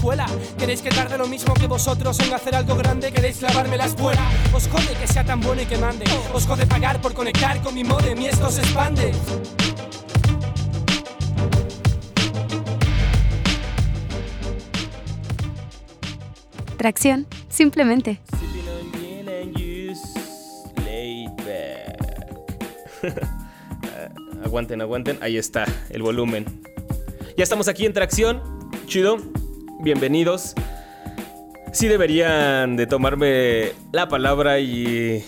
escuela. ¿Queréis que tarde lo mismo que vosotros en hacer algo grande? ¿Queréis clavarme la espuela? Os jode que sea tan bueno y que mande. Os jode pagar por conectar con mi modem y esto se expande. Tracción, simplemente. aguanten, aguanten. Ahí está el volumen. Ya estamos aquí en tracción. Chido. Bienvenidos. Sí deberían de tomarme la palabra y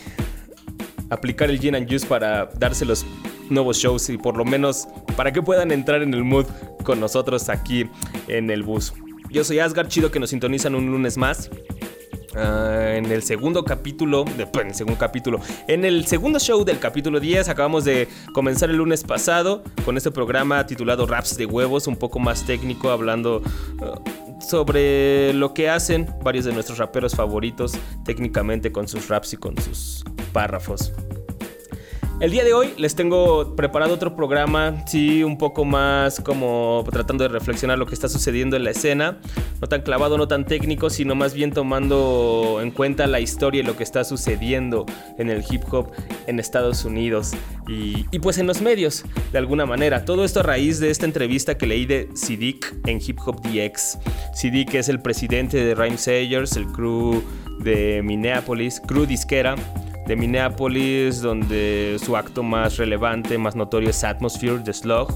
aplicar el gin and juice para darse los nuevos shows y por lo menos para que puedan entrar en el mood con nosotros aquí en el bus. Yo soy Asgard, chido que nos sintonizan un lunes más. Ah, en el segundo capítulo, de, en el segundo capítulo, en el segundo show del capítulo 10 acabamos de comenzar el lunes pasado con este programa titulado Raps de huevos, un poco más técnico, hablando ah, sobre lo que hacen varios de nuestros raperos favoritos técnicamente con sus raps y con sus párrafos. El día de hoy les tengo preparado otro programa, sí, un poco más como tratando de reflexionar lo que está sucediendo en la escena, no tan clavado, no tan técnico, sino más bien tomando en cuenta la historia y lo que está sucediendo en el hip hop en Estados Unidos y, pues en los medios, de alguna manera. Todo esto a raíz de esta entrevista que leí de Sidik en Hip Hop DX. Sidik es el presidente de Rhyme Sayers, el crew de Minneapolis, crew disquera de Minneapolis, donde su acto más relevante, más notorio es Atmosphere de Slug.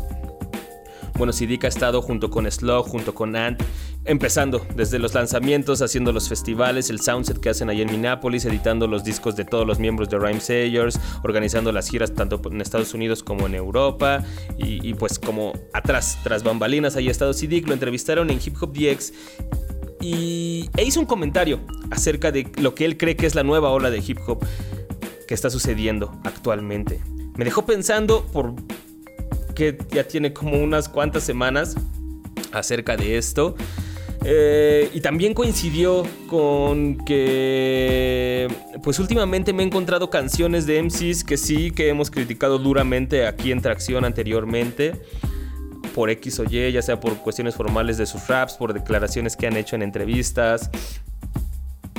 Bueno, Sidik ha estado junto con Slug, junto con Ant, empezando desde los lanzamientos, haciendo los festivales, el soundset que hacen ahí en Minneapolis, editando los discos de todos los miembros de Rhyme Sayers, organizando las giras tanto en Estados Unidos como en Europa, y, pues como atrás, tras bambalinas, ahí ha estado Sidik, lo entrevistaron en Hip Hop DX y, e hizo un comentario acerca de lo que él cree que es la nueva ola de hip hop que está sucediendo actualmente. Me dejó pensando por que ya tiene como unas cuantas semanas acerca de esto. Eh, y también coincidió con que, pues últimamente me he encontrado canciones de MCs que sí, que hemos criticado duramente aquí en Tracción anteriormente, por X o Y, ya sea por cuestiones formales de sus raps, por declaraciones que han hecho en entrevistas,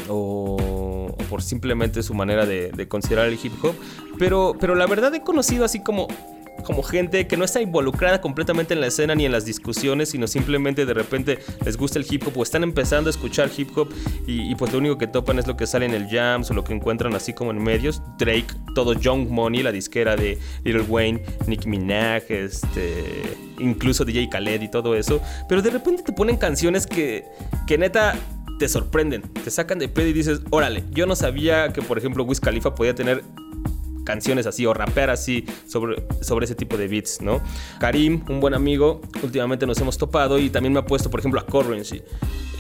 o, por simplemente su manera de, considerar el hip hop. Pero, pero la verdad he conocido así como como gente que no está involucrada completamente en la escena ni en las discusiones, sino simplemente de repente les gusta el hip hop o están empezando a escuchar hip hop y, pues lo único que topan es lo que sale en el jams o lo que encuentran así como en medios. Drake, todo Young Money, la disquera de Little Wayne, Nicki Minaj, este, incluso DJ Khaled y todo eso. Pero de repente te ponen canciones que, que neta te sorprenden, te sacan de pedo y dices, órale, yo no sabía que por ejemplo Wiz Khalifa podía tener canciones así o rapear así sobre, sobre ese tipo de beats, ¿no? Karim, un buen amigo, últimamente nos hemos topado y también me ha puesto, por ejemplo, a Currency.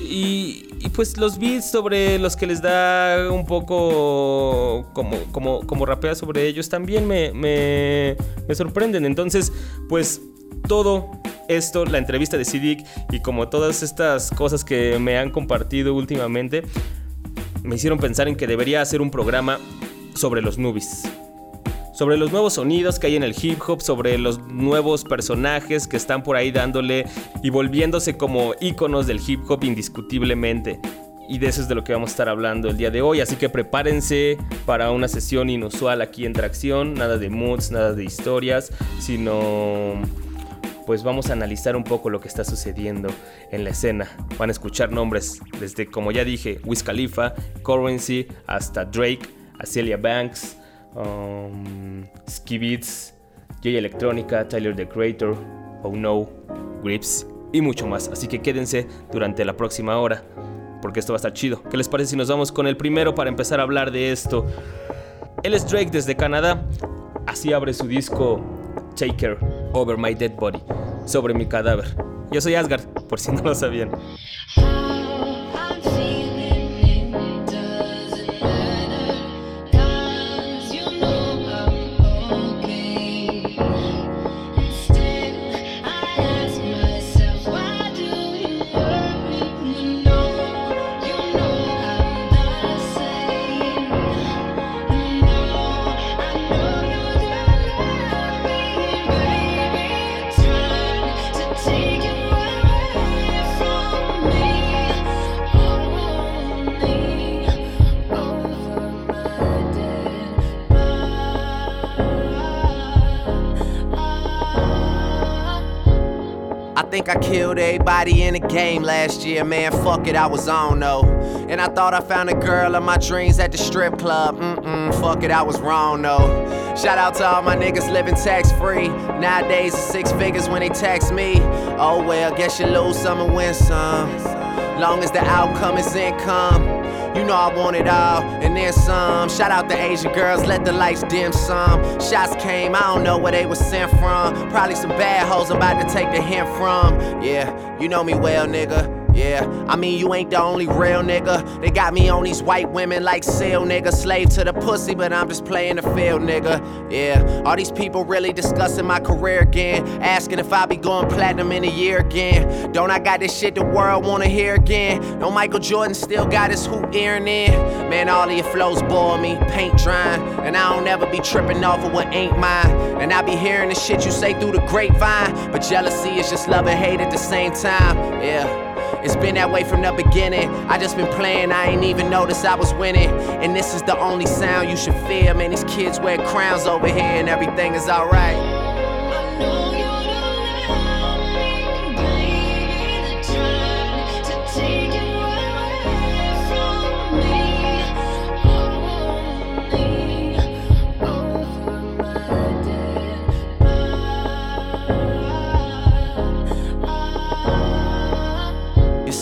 Y, y, pues los beats sobre los que les da un poco como, como, como rapea sobre ellos también me, me, me sorprenden. Entonces, pues todo esto, la entrevista de Sidik y como todas estas cosas que me han compartido últimamente, me hicieron pensar en que debería hacer un programa sobre los nubis. Sobre los nuevos sonidos que hay en el hip hop, sobre los nuevos personajes que están por ahí dándole y volviéndose como íconos del hip hop indiscutiblemente. Y de eso es de lo que vamos a estar hablando el día de hoy. Así que prepárense para una sesión inusual aquí en Tracción. Nada de moods, nada de historias, sino pues vamos a analizar un poco lo que está sucediendo en la escena. Van a escuchar nombres desde, como ya dije, Wiz Khalifa, Currency, hasta Drake, Acelia Banks, um, J Electronica, Tyler the Creator, Oh No, Grips y mucho más. Así que quédense durante la próxima hora porque esto va a estar chido. ¿Qué les parece si nos vamos con el primero para empezar a hablar de esto? Él es Drake desde Canadá. Así abre su disco Taker Over My Dead Body, sobre mi cadáver. Yo soy Asgard, por si no lo sabían. Killed everybody in the game last year, man. Fuck it, I was on though. And I thought I found a girl of my dreams at the strip club. Mm-mm, fuck it, I was wrong though. Shout out to all my niggas living tax free. Nowadays, it's six figures when they tax me. Oh well, guess you lose some and win some. Long as the outcome is income. You know I want it all, and then some. Shout out the Asian girls, let the lights dim some. Shots came, I don't know where they was sent from. Probably some bad hoes I'm about to take the hint from. Yeah, you know me well, nigga. Yeah, I mean, you ain't the only real nigga. They got me on these white women like seal nigga. Slave to the pussy, but I'm just playing the field, nigga. Yeah, all these people really discussing my career again. Asking if I be going platinum in a year again. Don't I got this shit the world wanna hear again? No Michael Jordan still got his hoop earring in. Man, all of your flows bore me, paint drying. And I don't ever be tripping off of what ain't mine. And I be hearing the shit you say through the grapevine. But jealousy is just love and hate at the same time. Yeah. It's been that way from the beginning. I just been playing, I ain't even noticed I was winning. And this is the only sound you should fear. Man, these kids wear crowns over here and everything is alright.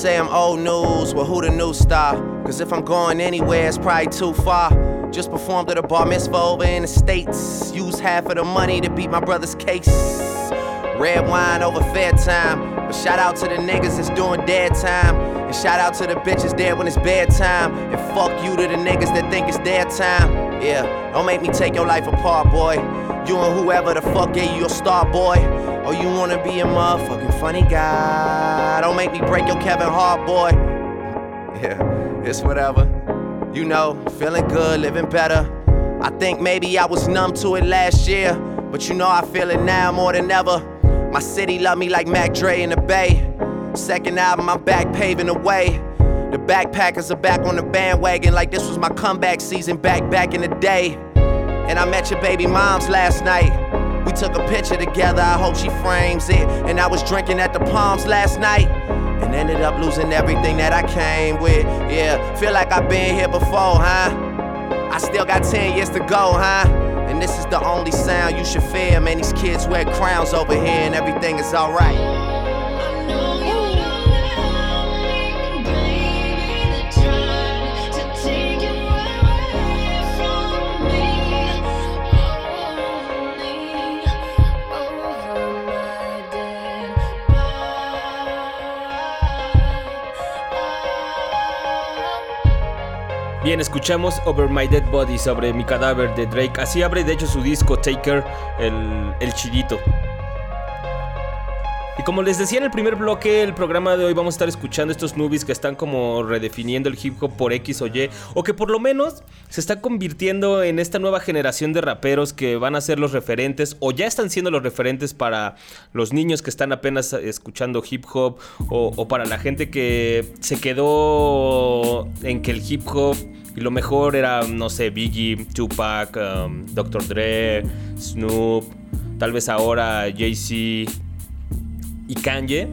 Say I'm old news, well, who the new star? Cause if I'm going anywhere, it's probably too far. Just performed at a bar mitzvah over in the States. Used half of the money to beat my brother's case. Red wine over fair time. But shout out to the niggas that's doing dead time. And shout out to the bitches dead when it's bedtime. And fuck you to the niggas that think it's their time. Yeah, don't make me take your life apart, boy. You and whoever the fuck gave you your star, boy. Or you wanna be a motherfucking funny guy. Don't make me break your Kevin Hart, boy. Yeah, it's whatever. You know, feeling good, living better. I think maybe I was numb to it last year. But you know I feel it now more than ever. My city love me like Mac Dre in the Bay. Second album, I'm back paving the way. The backpackers are back on the bandwagon like this was my comeback season back back in the day. And I met your baby moms last night. Took a picture together, I hope she frames it. And I was drinking at the Palms last night. And ended up losing everything that I came with. Yeah, feel like I've been here before, huh? I still got 10 years to go, huh? And this is the only sound you should fear. Man, these kids wear crowns over here and everything is alright. Escuchamos Over My Dead Body sobre mi cadáver de Drake. Así abre de hecho su disco Taker, el, el chidito. Y como les decía en el primer bloque, el programa de hoy vamos a estar escuchando estos movies que están como redefiniendo el hip hop por X o Y, o que por lo menos se está convirtiendo en esta nueva generación de raperos que van a ser los referentes o ya están siendo los referentes para los niños que están apenas escuchando hip hop o, para la gente que se quedó en que el hip hop y lo mejor era, no sé, Biggie, Tupac, um, Dr. Dre, Snoop, tal vez ahora Jay-Z y Kanye.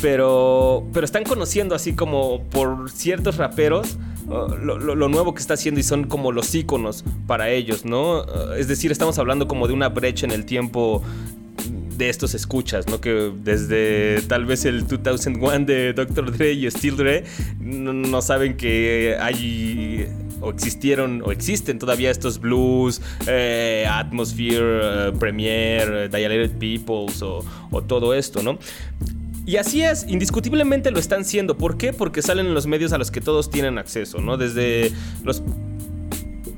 Pero, pero están conociendo así como por ciertos raperos uh, lo, nuevo que está haciendo y son como los íconos para ellos, ¿no? Es decir, estamos hablando como de una brecha en el tiempo de estos escuchas, ¿no? Que desde tal vez el 2001 de Dr. Dre y Steel Dre no, saben que hay o existieron o existen todavía estos blues, eh, Atmosphere, eh, Premiere, Dilated Peoples o, o todo esto, ¿no? Y así es, indiscutiblemente lo están siendo. ¿Por qué? Porque salen en los medios a los que todos tienen acceso, ¿no? Desde los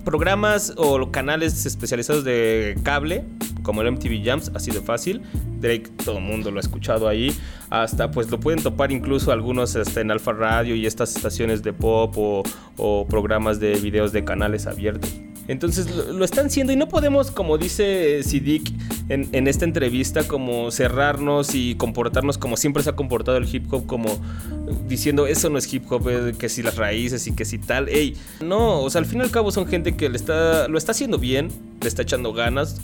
programas o canales especializados de cable, como el MTV Jams, así de fácil. Drake, todo el mundo lo ha escuchado ahí. Hasta pues lo pueden topar incluso algunos hasta en Alfa Radio y estas estaciones de pop o, o programas de videos de canales abiertos. Entonces lo, están haciendo y no podemos, como dice Sidik en, en, esta entrevista, como cerrarnos y comportarnos como siempre se ha comportado el hip hop, como diciendo eso no es hip hop, eh, que si las raíces y que si tal. Ey, no, o sea, al fin y al cabo son gente que le está, lo está haciendo bien, le está echando ganas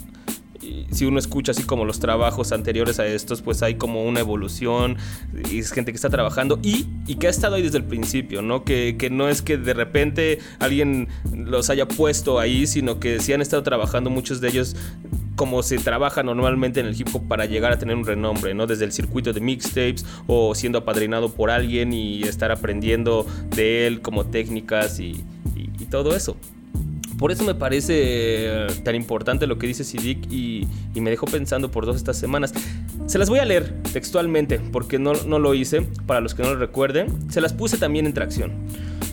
si uno escucha así como los trabajos anteriores a estos, pues hay como una evolución y es gente que está trabajando y, y que ha estado ahí desde el principio, ¿no? Que, que, no es que de repente alguien los haya puesto ahí, sino que sí han estado trabajando muchos de ellos como se trabaja normalmente en el hip hop para llegar a tener un renombre, ¿no? Desde el circuito de mixtapes o siendo apadrinado por alguien y estar aprendiendo de él como técnicas y, y todo eso. Por eso me parece tan importante lo que dice Sidik y, me dejó pensando por dos estas semanas. Se las voy a leer textualmente porque no, no lo hice, para los que no lo recuerden. Se las puse también en tracción.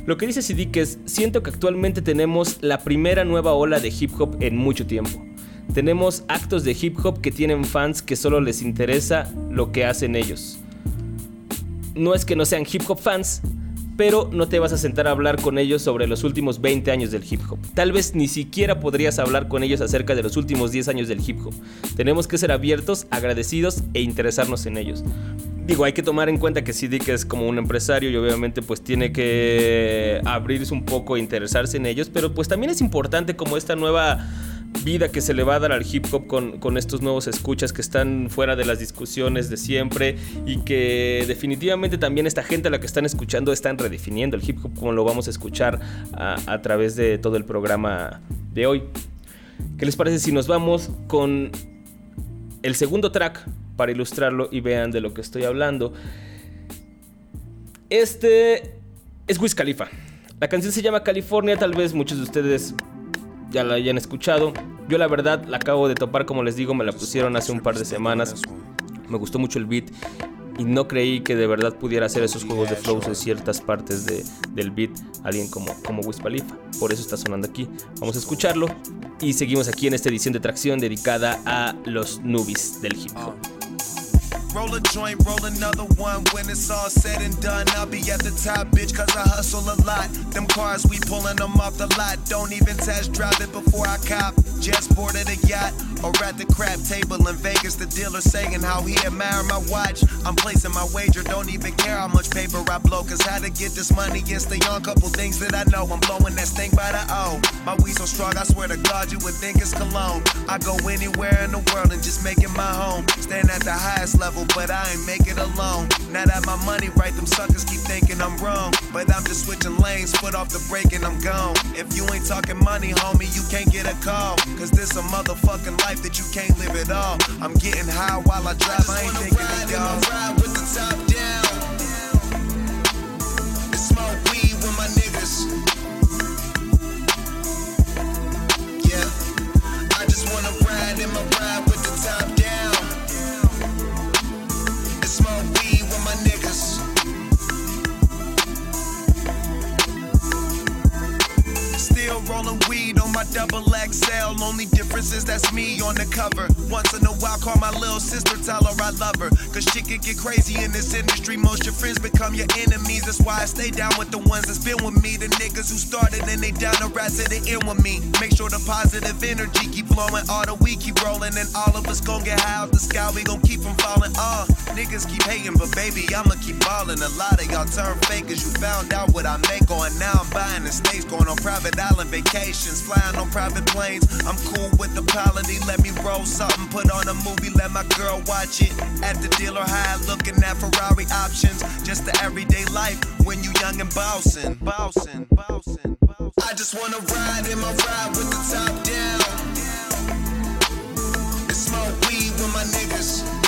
Lo que dice Sidik es, siento que actualmente tenemos la primera nueva ola de hip hop en mucho tiempo. Tenemos actos de hip hop que tienen fans que solo les interesa lo que hacen ellos. No es que no sean hip hop fans, pero no te vas a sentar a hablar con ellos sobre los últimos 20 años del hip hop. Tal vez ni siquiera podrías hablar con ellos acerca de los últimos 10 años del hip hop. Tenemos que ser abiertos, agradecidos e interesarnos en ellos. Digo, hay que tomar en cuenta que CD es como un empresario y obviamente pues tiene que abrirse un poco e interesarse en ellos, pero pues también es importante como esta nueva vida que se le va a dar al hip hop con, estos nuevos escuchas que están fuera de las discusiones de siempre y que definitivamente también esta gente a la que están escuchando están redefiniendo el hip hop como lo vamos a escuchar a, a través de todo el programa de hoy. ¿Qué les parece si nos vamos con el segundo track para ilustrarlo y vean de lo que estoy hablando? Este es Wiz Khalifa. La canción se llama California, tal vez muchos de ustedes ya la hayan escuchado. Yo la verdad la acabo de topar, como les digo, me la pusieron hace un par de semanas. Me gustó mucho el beat y no creí que de verdad pudiera hacer esos juegos de flows en ciertas partes de, del beat alguien como, como Por eso está sonando aquí. Vamos a escucharlo y seguimos aquí en esta edición de tracción dedicada a los nubis del hip hop. Roll a joint, roll another one. When it's all said and done, I'll be at the top, bitch, cause I hustle a lot. Them cars, we pulling them off the lot. Don't even test drive it before I cop. Just boarded a yacht or at the crap table in Vegas. The dealer saying how he admire my watch. I'm placing my wager, don't even care how much paper I blow. Cause how to get this money is the young couple things that I know. I'm blowing that stink by the O. My weed so strong, I swear to God, you would think it's cologne. I go anywhere in the world and just make it my home. Stand at the highest level but I ain't make it alone. Now that my money right, them suckers keep thinking I'm wrong. But I'm just switching lanes, foot off the brake and I'm gone. If you ain't talking money, homie, you can't get a call. Cause this a motherfucking life that you can't live at all. I'm getting high while I drive, I, I ain't thinking of y'all. Ride with the top down. Smoke weed with my niggas. Yeah, I just wanna ride in my ride rolling weed on my double XL. Only difference is that's me on the cover. Once in a while, call my little sister, tell her I love her. Cause shit can get crazy in this industry. Most your friends become your enemies. That's why I stay down with the ones that's been with me. The niggas who started and they down the rats to the end with me. Make sure the positive energy keep flowing. All the weed keep rolling. And all of us gon' get high off the sky. We gon' keep from falling. Uh, niggas keep hating, but baby, I'ma keep balling. A lot of y'all turn fakers. You found out what I make on. Now I'm buying the states, going on private island vacations, flying on private planes. I'm cool with the polity. Let me roll something, put on a movie, let my girl watch it. At the dealer high, looking at Ferrari options. Just the everyday life when you young and bouncing, bouncing, bouncing. I just wanna ride in my ride with the top down. And smoke weed with my niggas.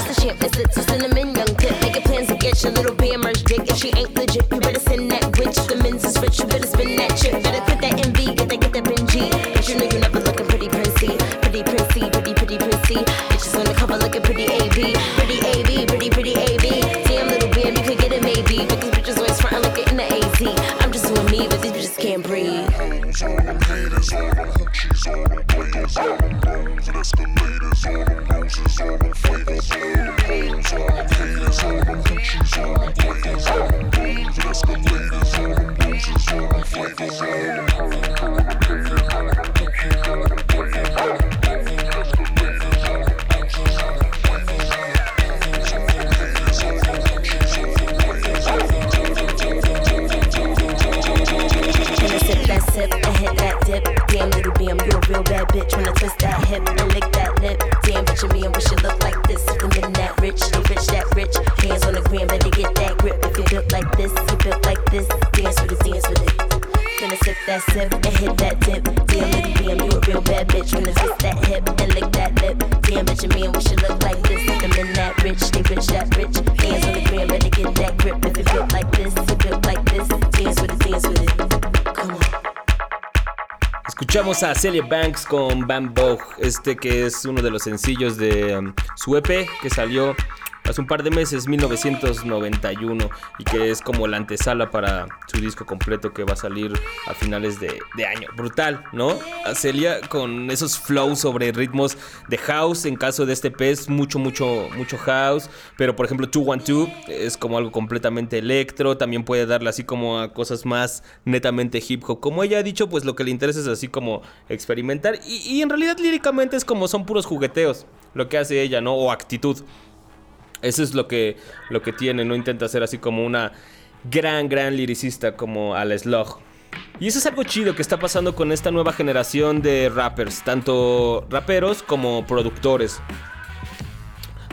Skin wet, bitch. It's it's a cinnamon young tip. Making plans to get your little merch dick. If she ain't legit, you better send that witch. The men's is rich, you better A Celia Banks con Bambog, este que es uno de los sencillos de um, su EP que salió hace un par de meses, 1991, y que es como la antesala para su disco completo que va a salir a finales de, año. Brutal, ¿no? Celia con esos flows sobre ritmos de house, en caso de este EP es mucho, mucho, mucho house, pero por ejemplo 212 es como algo completamente electro, también puede darle así como a cosas más netamente hip hop. Como ella ha dicho, pues lo que le interesa es así como experimentar, y, y en realidad líricamente es como son puros jugueteos, lo que hace ella, ¿no? O actitud. Eso es lo que, lo que tiene, no intenta ser así como una gran, gran liricista como Al Slug. Y eso es algo chido que está pasando con esta nueva generación de rappers, tanto raperos como productores.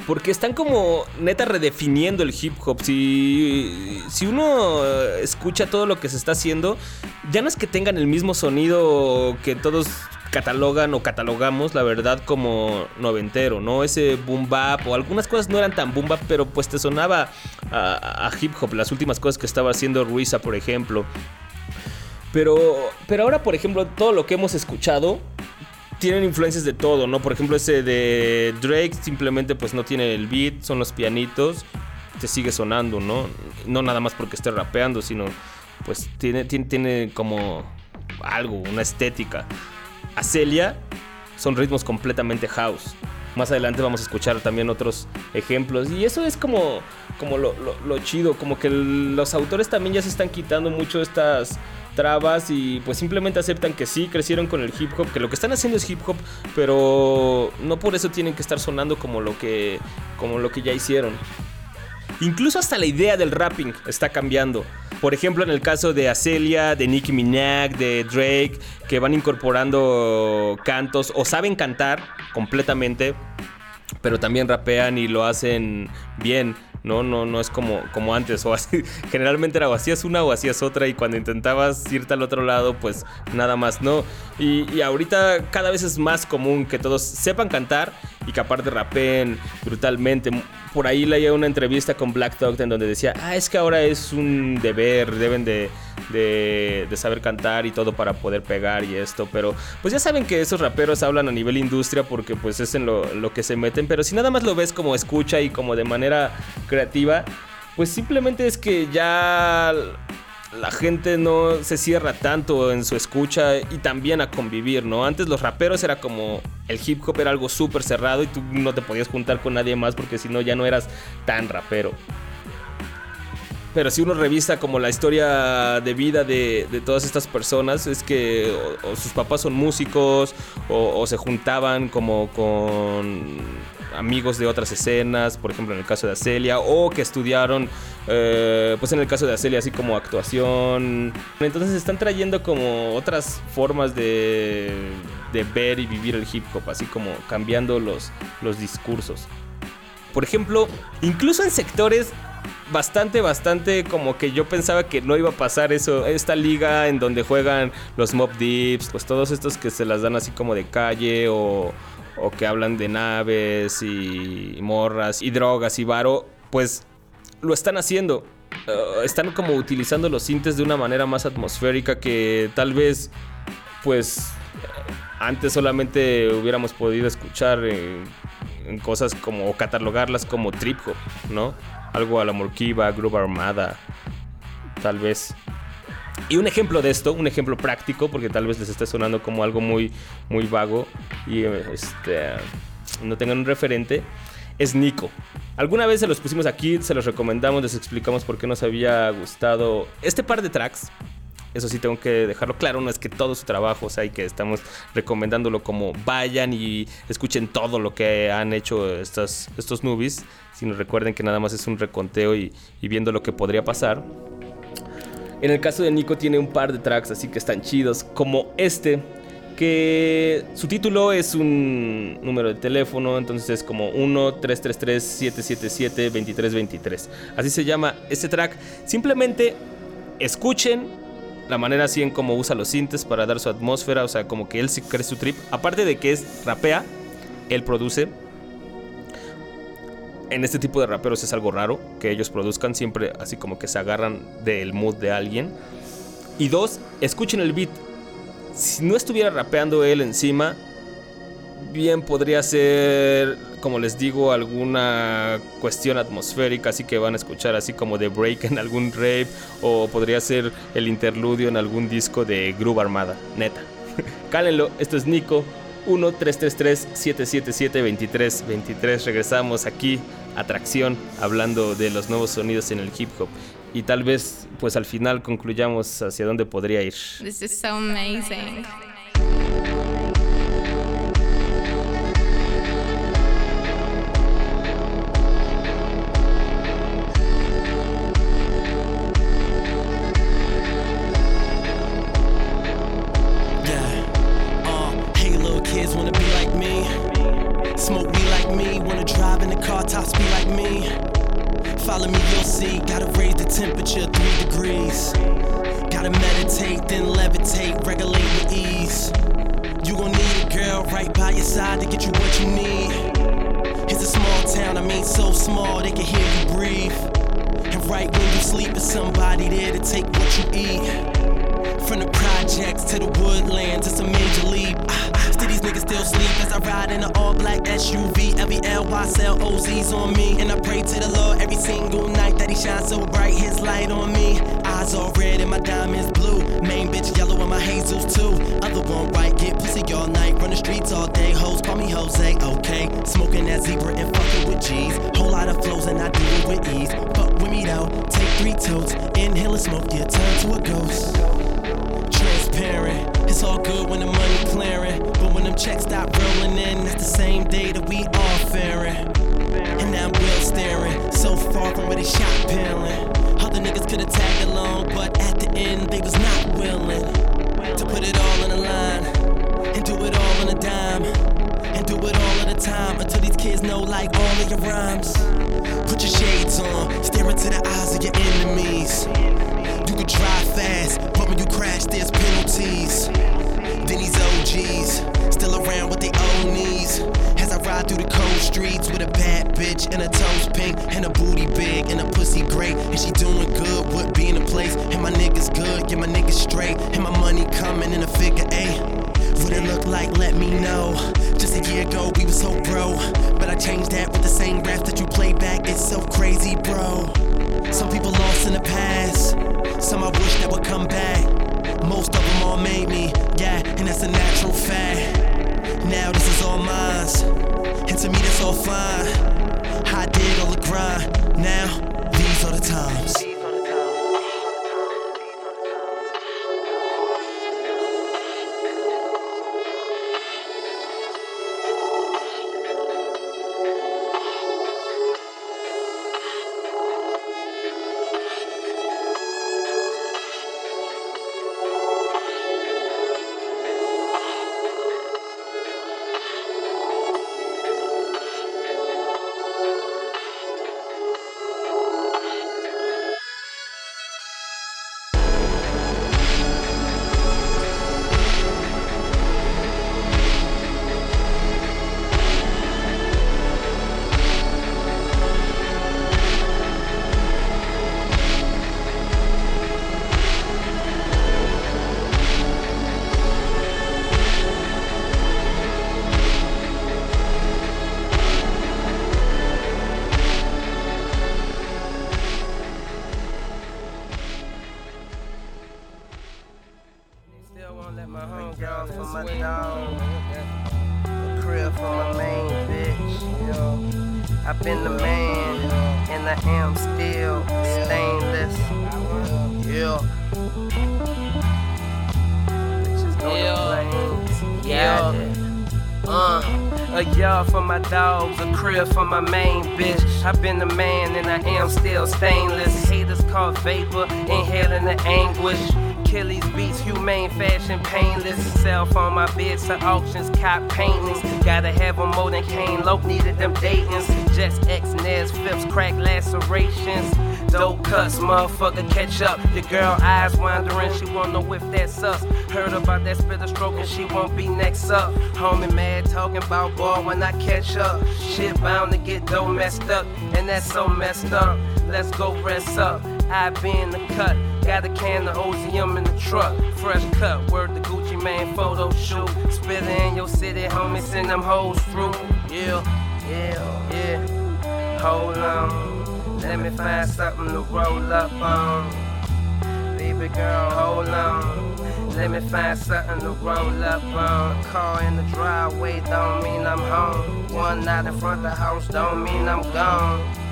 Porque están como neta redefiniendo el hip hop. Si, si uno escucha todo lo que se está haciendo, ya no es que tengan el mismo sonido que todos catalogan o catalogamos, la verdad, como noventero, ¿no? Ese boom bap o algunas cosas no eran tan boom bap, pero pues te sonaba a, a hip hop. Las últimas cosas que estaba haciendo Ruiza, por ejemplo. Pero, pero ahora, por ejemplo, todo lo que hemos escuchado tienen influencias de todo, ¿no? Por ejemplo, ese de Drake simplemente pues no tiene el beat, son los pianitos, te sigue sonando, ¿no? No nada más porque esté rapeando, sino pues tiene, tiene, tiene como algo, una estética. A Celia son ritmos completamente house. Más adelante vamos a escuchar también otros ejemplos. Y eso es como, como lo, lo- lo chido, como que los autores también ya se están quitando mucho estas trabas y pues simplemente aceptan que sí, crecieron con el hip hop, que lo que están haciendo es hip hop, pero no por eso tienen que estar sonando como lo que, como lo que ya hicieron. Incluso hasta la idea del rapping está cambiando. Por ejemplo, en el caso de Acelia, de Nicki Minaj, de Drake, que van incorporando cantos o saben cantar completamente, pero también rapean y lo hacen bien. No, no, no es como, como antes. O así, generalmente era o hacías una o hacías otra. Y cuando intentabas irte al otro lado, pues nada más, ¿no? Y, y ahorita cada vez es más común que todos sepan cantar y que aparte rapeen brutalmente. Por ahí leía una entrevista con Black Dog en donde decía, ah, es que ahora es un deber, deben de, de, de saber cantar y todo para poder pegar y esto. Pero pues ya saben que esos raperos hablan a nivel industria porque pues es en lo, lo que se meten. Pero si nada más lo ves como escucha y como de manera creativa, pues simplemente es que ya la gente no se cierra tanto en su escucha y también a convivir, ¿no? Antes los raperos era como el hip hop era algo súper cerrado y tú no te podías juntar con nadie más porque si no ya no eras tan rapero. Pero si uno revisa como la historia de vida de, de todas estas personas, es que o, sus papás son músicos o se juntaban como con amigos de otras escenas, por ejemplo en el caso de Acelia, o que estudiaron, eh, pues en el caso de Acelia, así como actuación. Entonces están trayendo como otras formas de, de ver y vivir el hip hop, así como cambiando los, los discursos. Por ejemplo, incluso en sectores bastante, bastante como que yo pensaba que no iba a pasar eso. Esta liga en donde juegan los Mob Dips, pues todos estos que se las dan así como de calle o, o que hablan de naves y morras y drogas y varo, pues lo están haciendo. Uh, están como utilizando los sintes de una manera más atmosférica que tal vez, pues, antes solamente hubiéramos podido escuchar en, cosas como, o catalogarlas como trip hop, ¿no? Algo a la Morkiva, Groove Armada, tal vez. Y un ejemplo de esto, un ejemplo práctico, porque tal vez les esté sonando como algo muy, muy vago y este, no tengan un referente, es Nico. Alguna vez se los pusimos aquí, se los recomendamos, les explicamos por qué nos había gustado este par de tracks. Eso sí tengo que dejarlo claro, no es que todo su trabajo, o sea, y que estamos recomendándolo como vayan y escuchen todo lo que han hecho estas, estos nubis, sino recuerden que nada más es un reconteo y, y viendo lo que podría pasar. En el caso de Nico tiene un par de tracks así que están chidos, como este, que su título es un número de teléfono, entonces es como 1-333-777-2323. Así se llama este track. Simplemente escuchen la manera así en cómo usa los sintes para dar su atmósfera, o sea, como que él sí cree su trip. Aparte de que es rapea, él produce. En este tipo de raperos es algo raro que ellos produzcan siempre así como que se agarran del mood de alguien. Y dos, escuchen el beat. Si no estuviera rapeando él encima, bien podría ser, como les digo, alguna cuestión atmosférica, así que van a escuchar así como de break en algún rave, o podría ser el interludio en algún disco de Groove Armada, neta. Cálenlo, esto es Nico, 1-333-777-2323. Regresamos aquí, atracción, hablando de los nuevos sonidos en el hip hop. Y tal vez, pues al final concluyamos hacia dónde podría ir. This is so amazing. Peeling. Other niggas could've tagged along, but at the end they was not willing to put it all on the line and do it all on a dime and do it all of the time until these kids know like all of your rhymes. Put your shades on, stare into the eyes of your enemies. You can drive fast, but when you crash, there's penalties. Then these OGs, still around with the own knees. As I ride through the cold streets with a bad bitch and a toes pink and a booty big and a pussy great. And she doing good with being a place. And my niggas good, yeah, my niggas straight. And my money coming in a figure eight. What it look like, let me know. Just a year ago, we was so bro. But I changed that with the same rap that you play back. It's so crazy, bro. Some people lost in the past. Some I wish that would come back. Most of them all made me, yeah, and that's a natural fact. Now this is all mine. And to me, that's all fine. I did all the grind. Now, these are the times. My homegirl for my dog. A crib for my main bitch. Yo. I've been the man, and I am still stainless. Yeah. Bitches know the flames. Yeah. Uh. A yard for my dogs, a crib for my main bitch. I've been the man and I am still stainless. Haters call vapor, inhaling the anguish. Achilles beats, humane fashion, painless. Sell phone my bids to auctions, cop paintings. Gotta have them more than Kane Lope needed them Dayton's. Jets X, Nez, Phipps, crack lacerations. Dope cuts, motherfucker, catch up. Your girl eyes wandering, she wanna know if that's us. Heard about that spitter stroke and she won't be next up. Homie mad talking about boy when I catch up. Shit bound to get dough messed up, and that's so messed up. Let's go rest up. I be in the cut. Got a can of OZM in the truck. Fresh cut, word the Gucci man photo shoot. Spit it in your city, homie, send them hoes through. Yeah, yeah, yeah. Hold on, let me find something to roll up on. Baby girl, hold on. Let me find something to roll up on. Car in the driveway don't mean I'm home. One night in front of the house don't mean I'm gone.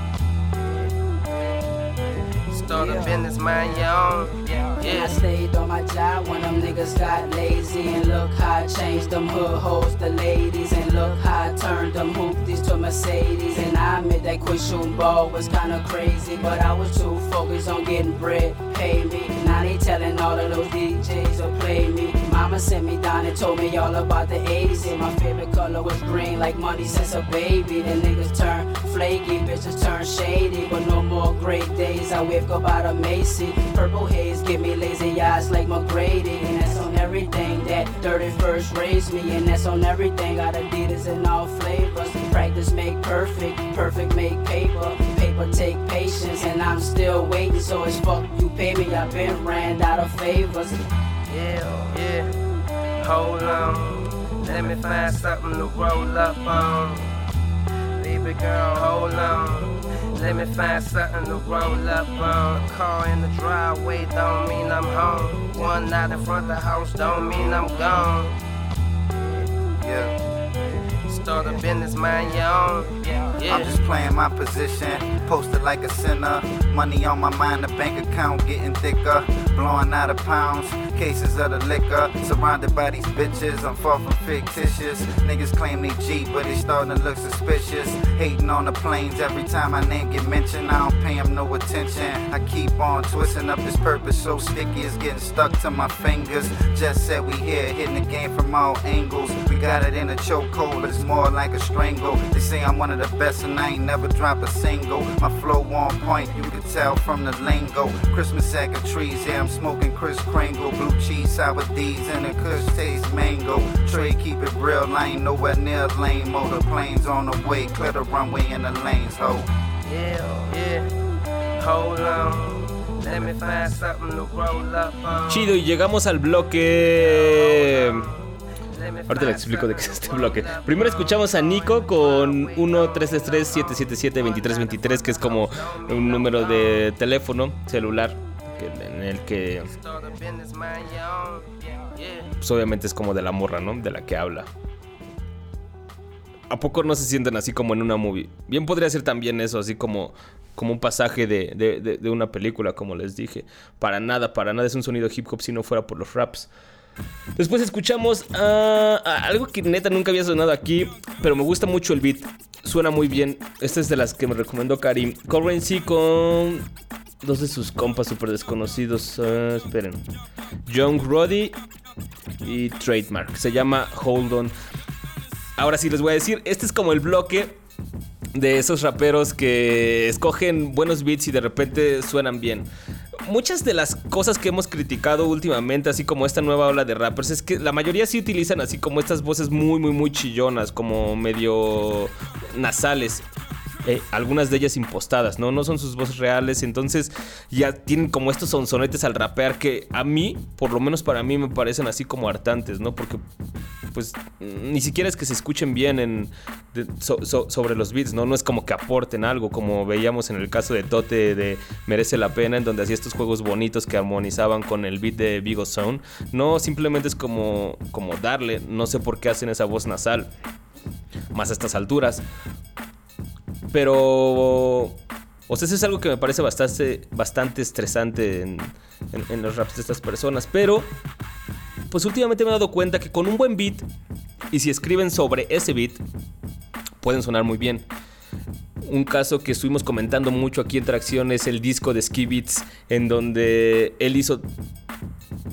Start a business, mind your own. I stayed on my job when them niggas got lazy. And look how I changed them hood hoes to ladies. And look how I turned them hoopties to Mercedes. And I admit that quit shooting ball was kinda crazy. But I was too focused on getting bread, pay me. Now they telling all of those DJs to play me. Mama sent me down and told me all about the 80s. And my favorite color was green, like money since a baby. The niggas turn flaky, bitches turn shady. But no more great days. I wake up out of Macy. Purple haze give me lazy eyes like McGrady. And that's on everything that 31st raised me. And that's on everything. Got Adidas in all flavors. Practice make perfect, perfect make paper. Paper take patience, and I'm still waiting. So it's fuck you pay me. I've been ran out of favors. Yeah, yeah. Hold on. Let me find something to roll up on. Baby girl, hold on. Let me find something to roll up on. Car in the driveway don't mean I'm home. One night in front of the house don't mean I'm gone. Yeah. Start a business, mind your own. Yeah. I'm just playing my position, posted like a sinner. Money on my mind, the bank account getting thicker. Blowing out of pounds, cases of the liquor. Surrounded by these bitches, I'm far from fictitious. Niggas claim they G, but they starting to look suspicious. Hating on the planes every time my name get mentioned. I don't pay 'em no attention. I keep on twisting up this purpose so sticky, it's getting stuck to my fingers. Just said we here, hitting the game from all angles. We got it in a chokehold, it's more like a strangle. They say I'm one of the best and I ain't never drop a single. My flow on point, you can tell from the lingo. Christmas sack of trees, yeah, I'm I'm smoking Chris Kringle, blue cheese, sour D's, and a kush taste mango. Trey, keep it real, I ain't nowhere near lane. Motor planes on the way, clear the runway in the lanes, ho. Yeah, yeah. Hold on. Let me find something to roll up on. Chido, y llegamos al bloque. Ahorita le explico de qué es este bloque. Primero escuchamos a Nico con 1-333-777-2323, que es como un número de teléfono celular en el que pues obviamente es como de la morra, ¿no? De la que habla. ¿A poco no se sienten así como en una movie? Bien podría ser también eso, así como, como un pasaje de, de- de- de una película, como les dije. Para nada, para nada es un sonido hip hop si no fuera por los raps. Después escuchamos ah, ah, algo que neta nunca había sonado aquí, pero me gusta mucho el beat. Suena muy bien. Esta es de las que me recomendó Karim. Currency con dos de sus compas super desconocidos. Ah, esperen. Young Roddy y Trademark. Se llama Hold On. Ahora sí les voy a decir, este es como el bloque de esos raperos que escogen buenos beats y de repente suenan bien. Muchas de las cosas que hemos criticado últimamente, así como esta nueva ola de rappers, es que la mayoría sí utilizan así como estas voces muy, muy, muy chillonas, como medio nasales. Eh, algunas de ellas impostadas, ¿no? No son sus voces reales, entonces ya tienen como estos sonsonetes al rapear que a mí, por lo menos para mí, me parecen así como hartantes, ¿no? Porque pues ni siquiera es que se escuchen bien en, de- so- so- sobre los beats, ¿no? No es como que aporten algo, como veíamos en el caso de Tote de Merece la Pena, en donde hacía estos juegos bonitos que armonizaban con el beat de Vigo Zone. No, simplemente es como, como darle, no sé por qué hacen esa voz nasal, más a estas alturas. Pero... O sea, eso es algo que me parece bastante, bastante estresante en, en- en los raps de estas personas. Pero, pues últimamente me he dado cuenta que con un buen beat, y si escriben sobre ese beat, pueden sonar muy bien. Un caso que estuvimos comentando mucho aquí en Tracción es el disco de Ski Beats, en donde él hizo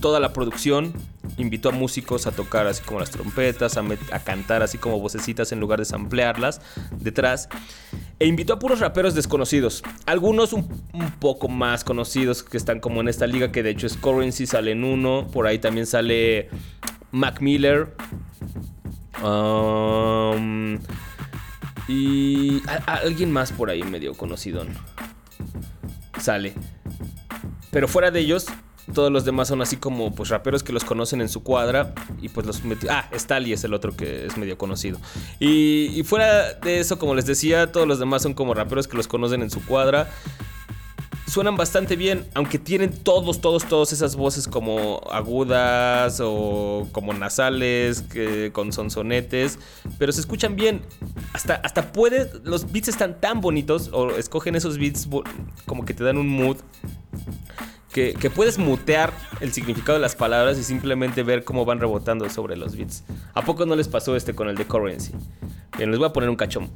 toda la producción, invitó a músicos a tocar así como las trompetas, a, cantar así como vocecitas en lugar de samplearlas detrás. E invitó a puros raperos desconocidos. Algunos un, poco más conocidos que están como en esta liga, que de hecho es Currency, sale en uno. Por ahí también sale Mac Miller. Um, y alguien más por ahí medio conocido. Sale. Pero fuera de ellos, todos los demás son así como pues raperos que los conocen en su cuadra y pues los metió. Ah, Stali es el otro que es medio conocido. Y, fuera de eso, como les decía, todos los demás son como raperos que los conocen en su cuadra. Suenan bastante bien, aunque tienen todos, todos, todos esas voces como agudas o como nasales, que, con sonsonetes, pero se escuchan bien. Hasta, hasta puede, los beats están tan bonitos, o escogen esos beats como que te dan un mood que, puedes mutear el significado de las palabras y simplemente ver cómo van rebotando sobre los beats. ¿A poco no les pasó este con el de Currency? Bien, les voy a poner un cachón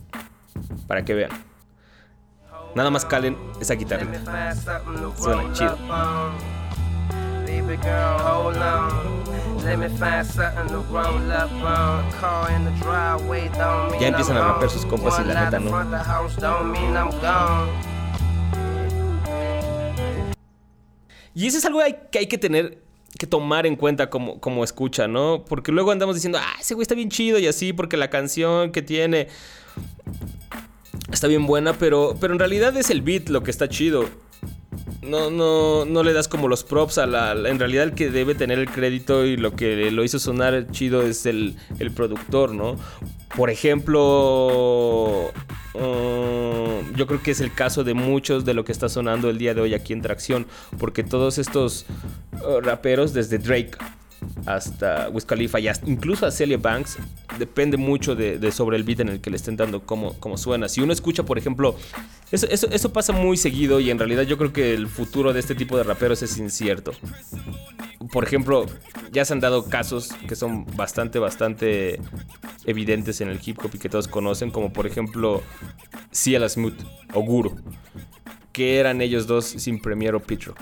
para que vean. Nada más calen esa guitarrita. Suena chido. Ya empiezan a home. sus compas y la neta, ¿no? Y eso es algo que hay que tener que tomar en cuenta como, como escucha, ¿no? Porque luego andamos diciendo, ah, ese güey está bien chido y así, porque la canción que tiene está bien buena, pero, pero en realidad es el beat lo que está chido. No, no, no le das como los props a la, En realidad el que debe tener el crédito y lo que lo hizo sonar chido es el, el productor, ¿no? Por ejemplo, uh, yo creo que es el caso de muchos de lo que está sonando el día de hoy aquí en Tracción, porque todos estos uh, raperos, desde Drake hasta Wiz Khalifa y incluso a Celia Banks, depende mucho de, sobre el beat en el que le estén dando cómo, cómo suena. Si uno escucha, por ejemplo, eso, eso, eso pasa muy seguido y en realidad yo creo que el futuro de este tipo de raperos es incierto. Por ejemplo, ya se han dado casos que son bastante, bastante evidentes en el hip hop y que todos conocen, como por ejemplo Ciela Smooth o Guru, que eran ellos dos sin Premier o Pit Rock.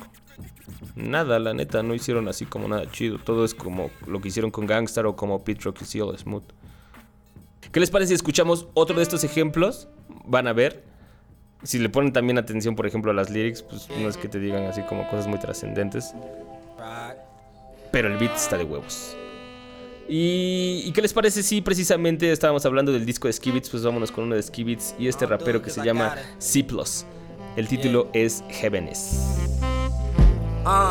Nada, la neta, no hicieron así como nada chido. Todo es como lo que hicieron con Gangstar o como Pit Rock y Ciela Smooth. ¿Qué les parece si escuchamos otro de estos ejemplos? Van a ver. si le ponen también atención, por ejemplo, a las lyrics, pues no es que te digan así como cosas muy trascendentes. Pero el beat está de huevos. ¿Y, y qué les parece si precisamente estábamos hablando del disco de Skibits? Pues vámonos con uno de Skibits y este rapero que se llama C+. El título es Heaveness. Uh,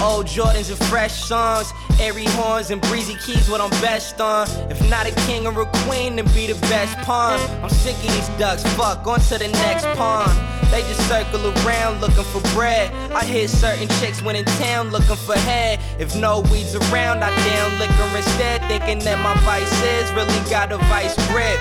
old Jordans and fresh songs, airy horns and breezy keys, what I'm best on. If not a king or a queen, then be the best pawn. I'm sick of these ducks, fuck, on to the next pawn. They just circle around looking for bread. I hit certain chicks when in town looking for head. If no weeds around, I down liquor instead, thinking that my vice is really got a vice grip.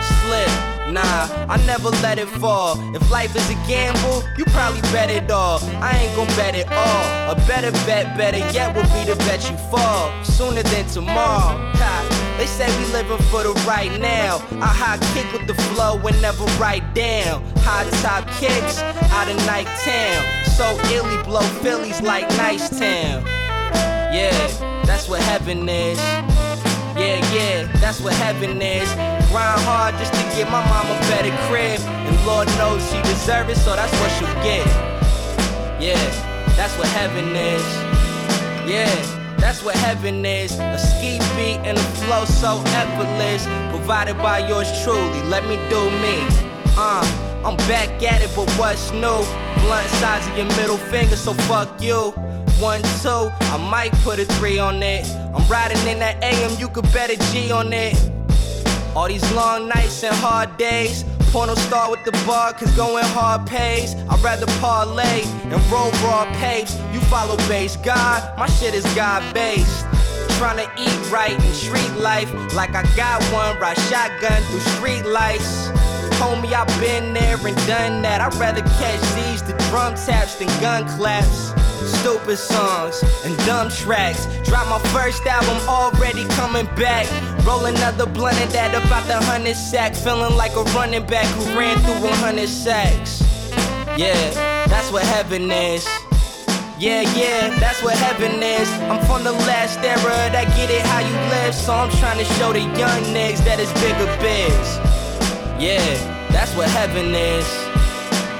Slip. Nah, I never let it fall. If life is a gamble, you probably bet it all. I ain't gon' bet it all. A better bet, better yet, will be to bet you fall sooner than tomorrow. Ha, they say we living for the right now. I high kick with the flow and never write down. High top kicks out of night town. So illy blow Phillies like Nice Town. Yeah, that's what heaven is. Yeah, yeah, that's what heaven is. Grind hard just to get my mama better crib. And Lord knows she deserves it, so that's what she'll get. Yeah, that's what heaven is. Yeah, that's what heaven is. A ski beat and a flow so effortless. Provided by yours truly. Let me do me. Uh, I'm back at it, but what's new? Blunt size of your middle finger, so fuck you. One, two, I might put a three on it. I'm riding in that AM, you could bet a G on it. All these long nights and hard days. Porno star with the bar, cause going hard pays. I'd rather parlay and roll raw papes. You follow base God, my shit is God based. Trying to eat right in street life, like I got one, ride shotgun through street lights. Homie, I've been there and done that. I'd rather catch these the drum taps than gun claps. Stupid songs and dumb tracks. Drop my first album, already coming back. Roll another blunt and that about the hundred sack. Feeling like a running back who ran through 100 sacks. Yeah, that's what heaven is. Yeah, yeah, that's what heaven is. I'm from the last era that get it how you live. So I'm trying to show the young niggas that it's bigger biz. Yeah, that's what heaven is.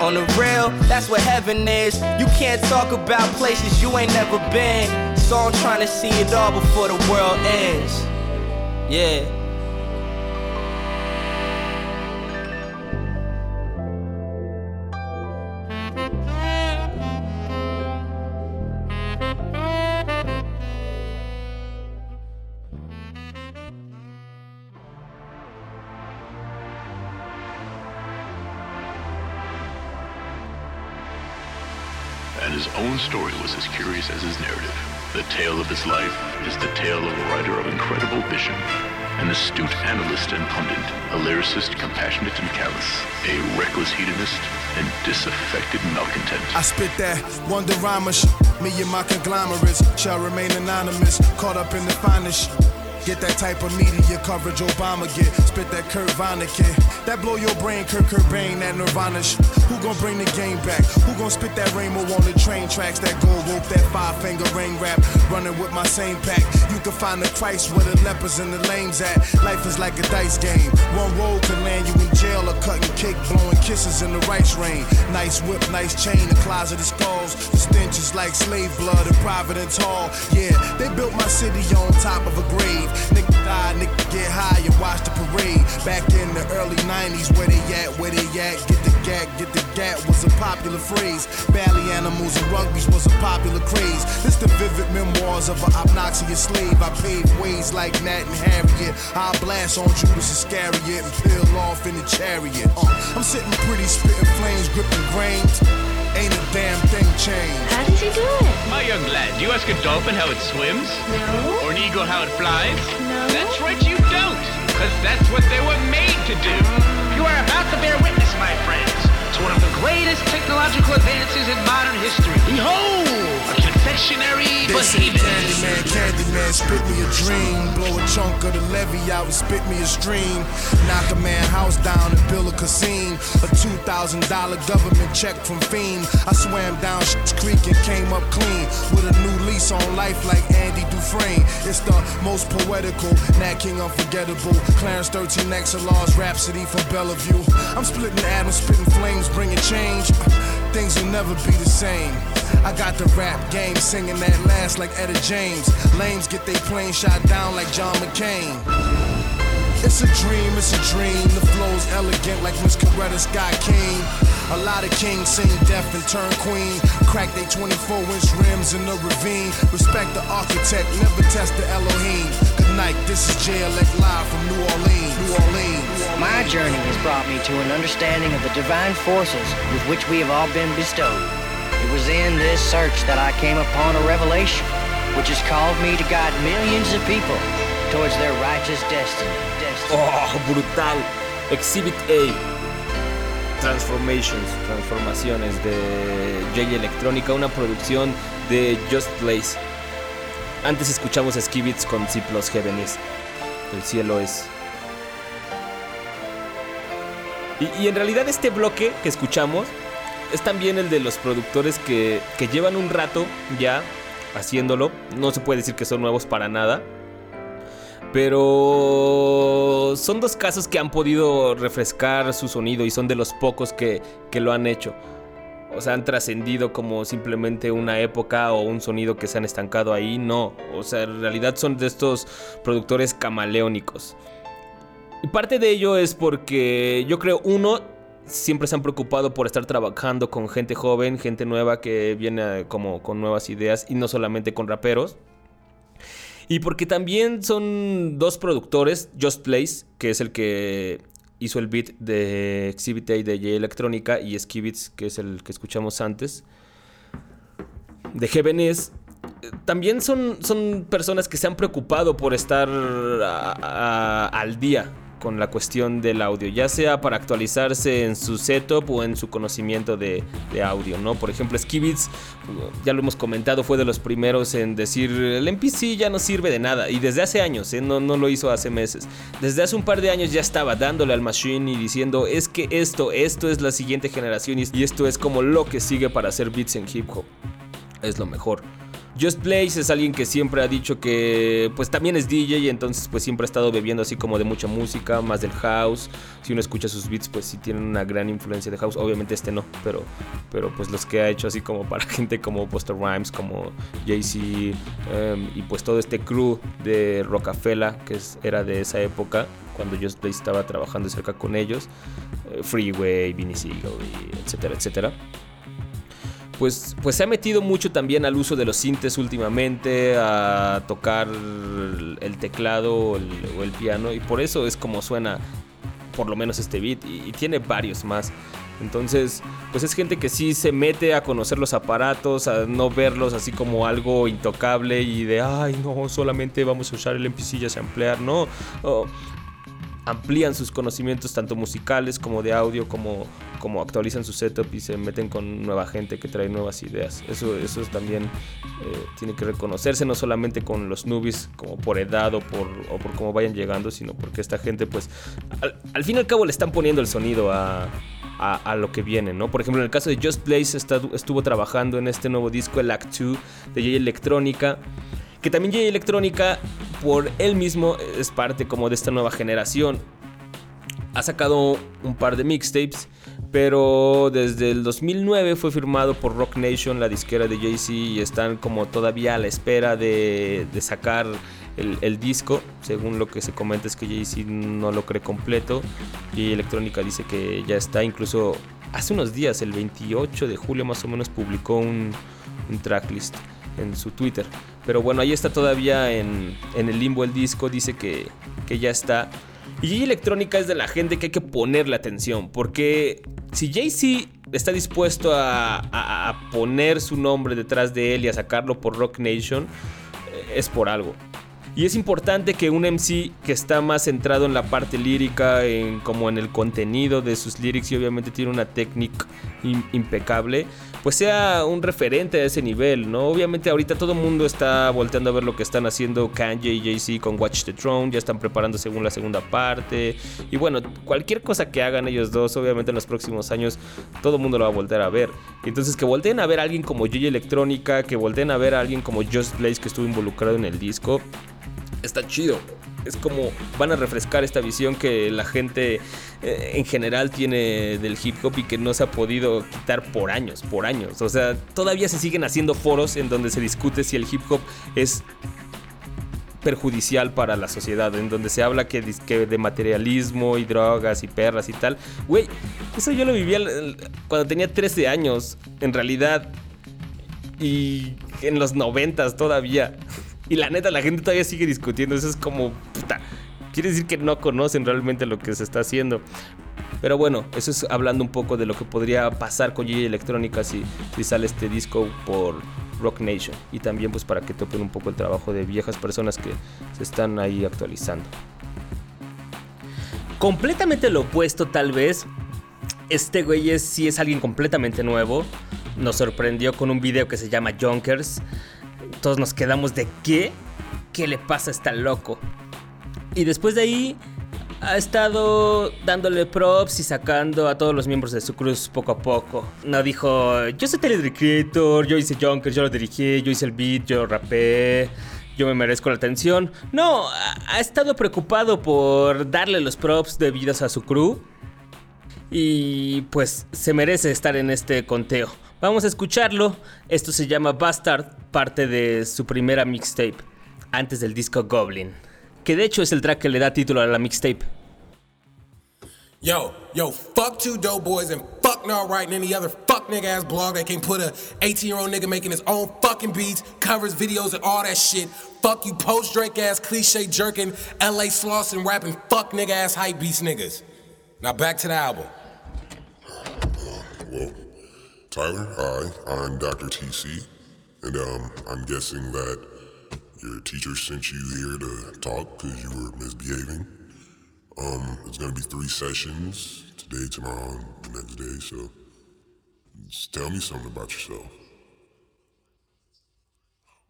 On the real, that's what heaven is. You can't talk about places you ain't never been. So I'm trying to see it all before the world ends. Yeah. Was as his narrative. The tale of his life is the tale of a writer of incredible vision, an astute analyst and pundit, a lyricist compassionate and callous, a reckless hedonist and disaffected malcontent. I spit that Wonderama sh- Me and my conglomerates shall remain anonymous, caught up in the finest Get that type of media coverage Obama get. Spit that Kurt Vonnegut. That blow your brain, Kurt Cobain, that Nirvana shit. Who gon' bring the game back? Who gon' spit that rainbow on the train tracks? That gold rope, that five finger ring rap. Running with my same pack. You can find the Christ where the lepers and the lames at. Life is like a dice game. One roll can land you in jail or cutting cake, blowing kisses in the rice rain. Nice whip, nice chain, a closet of skulls. The stench is like slave blood in Providence Hall. Yeah, they built my city on top of a grave. Nigga die, nigga get high and watch the parade. Back in the early 90s, where they at, where they at, get the gat, get the gat was a popular phrase. Bally animals and rugbies was a popular craze. This the vivid memoirs of an obnoxious slave. I paved ways like Nat and Harriet. I blast on Judas Iscariot and peel off in the chariot. Uh, I'm sitting pretty, spitting flames, gripping grains. Do you ask a dolphin how it swims? No. Or an eagle how it flies? No. That's right, you don't. Because that's what they were made to do. You are about to bear witness, my friends, to one of the greatest technological advances in modern history. Behold, They say behemoths. Candyman, Candyman, spit me a dream. Blow a chunk of the levy out and spit me a stream. Knock a man house down and build a casino. A $2,000 government check from Fiend. I swam down Shit's Creek and came up clean. With a new lease on life like Andy Dufresne. It's the most poetical, Nat King unforgettable. Clarence 13 XLR's Rhapsody from Bellevue. I'm splitting atoms, spitting flames, bringing change. Things will never be the same. I got the rap game singing that last like Etta James. Lames get they plane shot down like John McCain. It's a dream, it's a dream. The flow's elegant like Miss Coretta Scott King. A lot of kings sing deaf and turn queen. Crack they 24 inch rims in the ravine. Respect the architect, never test the Elohim. Good night, this is JLX live from New Orleans. New Orleans. My journey has brought me to an understanding of the divine forces with which we have all been bestowed. It was in this search that I came upon a revelation, which has called me to guide millions of people towards their righteous destiny. destiny. ¡Oh, brutal! Exhibit A. Transformations, transformaciones de J Electrónica, una producción de Just Blaze. Antes escuchamos Skibits con C Plus Heaven's. El cielo es. Y, y en realidad este bloque que escuchamos es también el de los productores que, que llevan un rato ya haciéndolo. No se puede decir que son nuevos para nada. Pero son dos casos que han podido refrescar su sonido y son de los pocos que, que lo han hecho. O sea, han trascendido como simplemente una época o un sonido que se han estancado ahí. No, o sea, en realidad son de estos productores camaleónicos. Y parte de ello es porque yo creo, uno, siempre se han preocupado por estar trabajando con gente joven, gente nueva que viene como con nuevas ideas y no solamente con raperos. Y porque también son dos productores, Just Place, que es el que hizo el beat de Exhibit A de J Electrónica, y Skibits, que es el que escuchamos antes, de Heaven's. También son, son personas que se han preocupado por estar al día con la cuestión del audio, ya sea para actualizarse en su setup o en su conocimiento de, audio, ¿no? Por ejemplo, Skibits, ya lo hemos comentado, fue de los primeros en decir, el MPC ya no sirve de nada, y desde hace años, ¿eh? no, no lo hizo hace meses, desde hace un par de años ya estaba dándole al machine y diciendo, es que esto, esto es la siguiente generación y y esto es como lo que sigue para hacer beats en hip hop, es lo mejor. Just Blaze es alguien que siempre ha dicho que pues también es DJ y entonces pues siempre ha estado bebiendo así como de mucha música, más del house. Si uno escucha sus beats pues sí tienen una gran influencia de house. Obviamente este no, pero, pero pues los que ha hecho así como para gente como Buster Rhymes, como Jay-Z em, y pues todo este crew de Rockefeller que era de esa época cuando Just Blaze estaba trabajando cerca con ellos. eh, Freeway, Vinny Siegel etcétera, etcétera pues, pues se ha metido mucho también al uso de los sintes últimamente, a tocar el teclado o el, piano, y por eso es como suena por lo menos este beat, y, tiene varios más. Entonces, pues es gente que sí se mete a conocer los aparatos, a no verlos así como algo intocable y de, ay, no, solamente vamos a usar el MPC y a samplear, no. Amplían sus conocimientos tanto musicales como de audio, como, como actualizan su setup y se meten con nueva gente que trae nuevas ideas. Eso, eso es también eh, tiene que reconocerse, no solamente con los newbies como por edad o por, por cómo vayan llegando, sino porque esta gente pues al, fin y al cabo le están poniendo el sonido a, a, lo que viene, ¿no? Por ejemplo, en el caso de Just Blaze estuvo trabajando en este nuevo disco, el Act 2 de J Electrónica. Que también J Electrónica, por él mismo, es parte como de esta nueva generación. Ha sacado un par de mixtapes, pero desde el 2009 fue firmado por Rock Nation, la disquera de Jay-Z, y están como todavía a la espera de, sacar el, disco. Según lo que se comenta es que Jay-Z no lo cree completo, y Electrónica dice que ya está, incluso hace unos días, el 28 de julio más o menos, publicó un, tracklist en su Twitter. Pero bueno, ahí está todavía en, el limbo el disco, dice que ya está. Y Jay Electrónica es de la gente que hay que ponerle atención, porque si Jay-Z está dispuesto a, poner su nombre detrás de él y a sacarlo por Rock Nation, eh, es por algo. Y es importante que un MC que está más centrado en la parte lírica, en, como en el contenido de sus lyrics y obviamente tiene una técnica im- impecable, pues sea un referente a ese nivel, ¿no? Obviamente ahorita todo el mundo está volteando a ver lo que están haciendo Kanye y Jay-Z con Watch the Throne, ya están preparando según la segunda parte. Y bueno, cualquier cosa que hagan ellos dos, obviamente en los próximos años, todo el mundo lo va a voltear a ver. Entonces que volteen a ver a alguien como Joy Electrónica, que volteen a ver a alguien como Just Blaze que estuvo involucrado en el disco, está chido es como van a refrescar esta visión que la gente eh, en general tiene del hip hop y que no se ha podido quitar por años, por años. O sea, todavía se siguen haciendo foros en donde se discute si el hip hop es perjudicial para la sociedad, en donde se habla que, de materialismo y drogas y perras y tal. Güey, eso yo lo vivía cuando tenía 13 años, en realidad. Y en los 90 todavía. Y la neta, la gente todavía sigue discutiendo. Eso es como, puta. Quiere decir que no conocen realmente lo que se está haciendo. Pero bueno, eso es hablando un poco de lo que podría pasar con G Electrónica si, si sale este disco por Rock Nation. Y también pues para que topen un poco el trabajo de viejas personas que se están ahí actualizando. Completamente lo opuesto tal vez. Este güey es, sí es alguien completamente nuevo. Nos sorprendió con un video que se llama Junkers todos nos quedamos de qué, qué le pasa a este loco. Y después de ahí ha estado dándole props y sacando a todos los miembros de su cruz poco a poco. No dijo, yo soy Tyler Creator, yo hice Junkers, yo lo dirigí, yo hice el beat, yo rapé, yo me merezco la atención. No, ha estado preocupado por darle los props debidos a su crew. Y pues se merece estar en este conteo. Vamos a escucharlo. Esto se llama Bastard, parte de su primera mixtape, antes del disco Goblin. Que de hecho es el track que le da título a la mixtape. Yo, yo, fuck two dope boys and fuck not writing any other fuck nigga ass blog that can put a 18 year old nigga making his own fucking beats, covers, videos, and all that shit. Fuck you post Drake ass cliche jerking, LA Slauson rapping fuck nigga ass hype beats niggas. Now back to the album. well. Tyler, hi, I'm Dr. TC, and um, I'm guessing that your teacher sent you here to talk because you were misbehaving. Um, it's gonna be three sessions today, tomorrow, and the next day. So, just tell me something about yourself.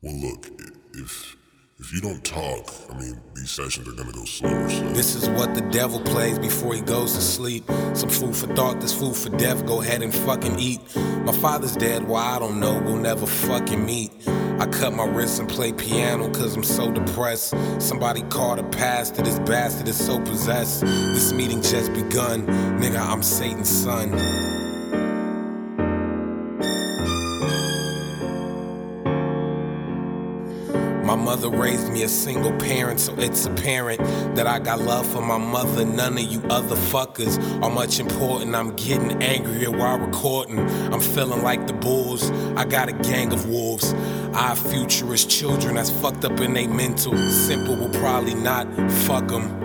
Well, look, if if you don't talk, I mean, these sessions are gonna go slower. So. This is what the devil plays before he goes to sleep. Some food for thought, this food for death. Go ahead and fucking eat. My father's dead, why I don't know. We'll never fucking meet. I cut my wrists and play piano cause I'm so depressed. Somebody called a pastor, this bastard is so possessed. This meeting just begun. Nigga, I'm Satan's son. My mother raised me a single parent, so it's apparent that I got love for my mother. None of you other fuckers are much important. I'm getting angrier while recording. I'm feeling like the bulls. I got a gang of wolves. Our futurist children that's fucked up in they mental. Simple will probably not fuck them.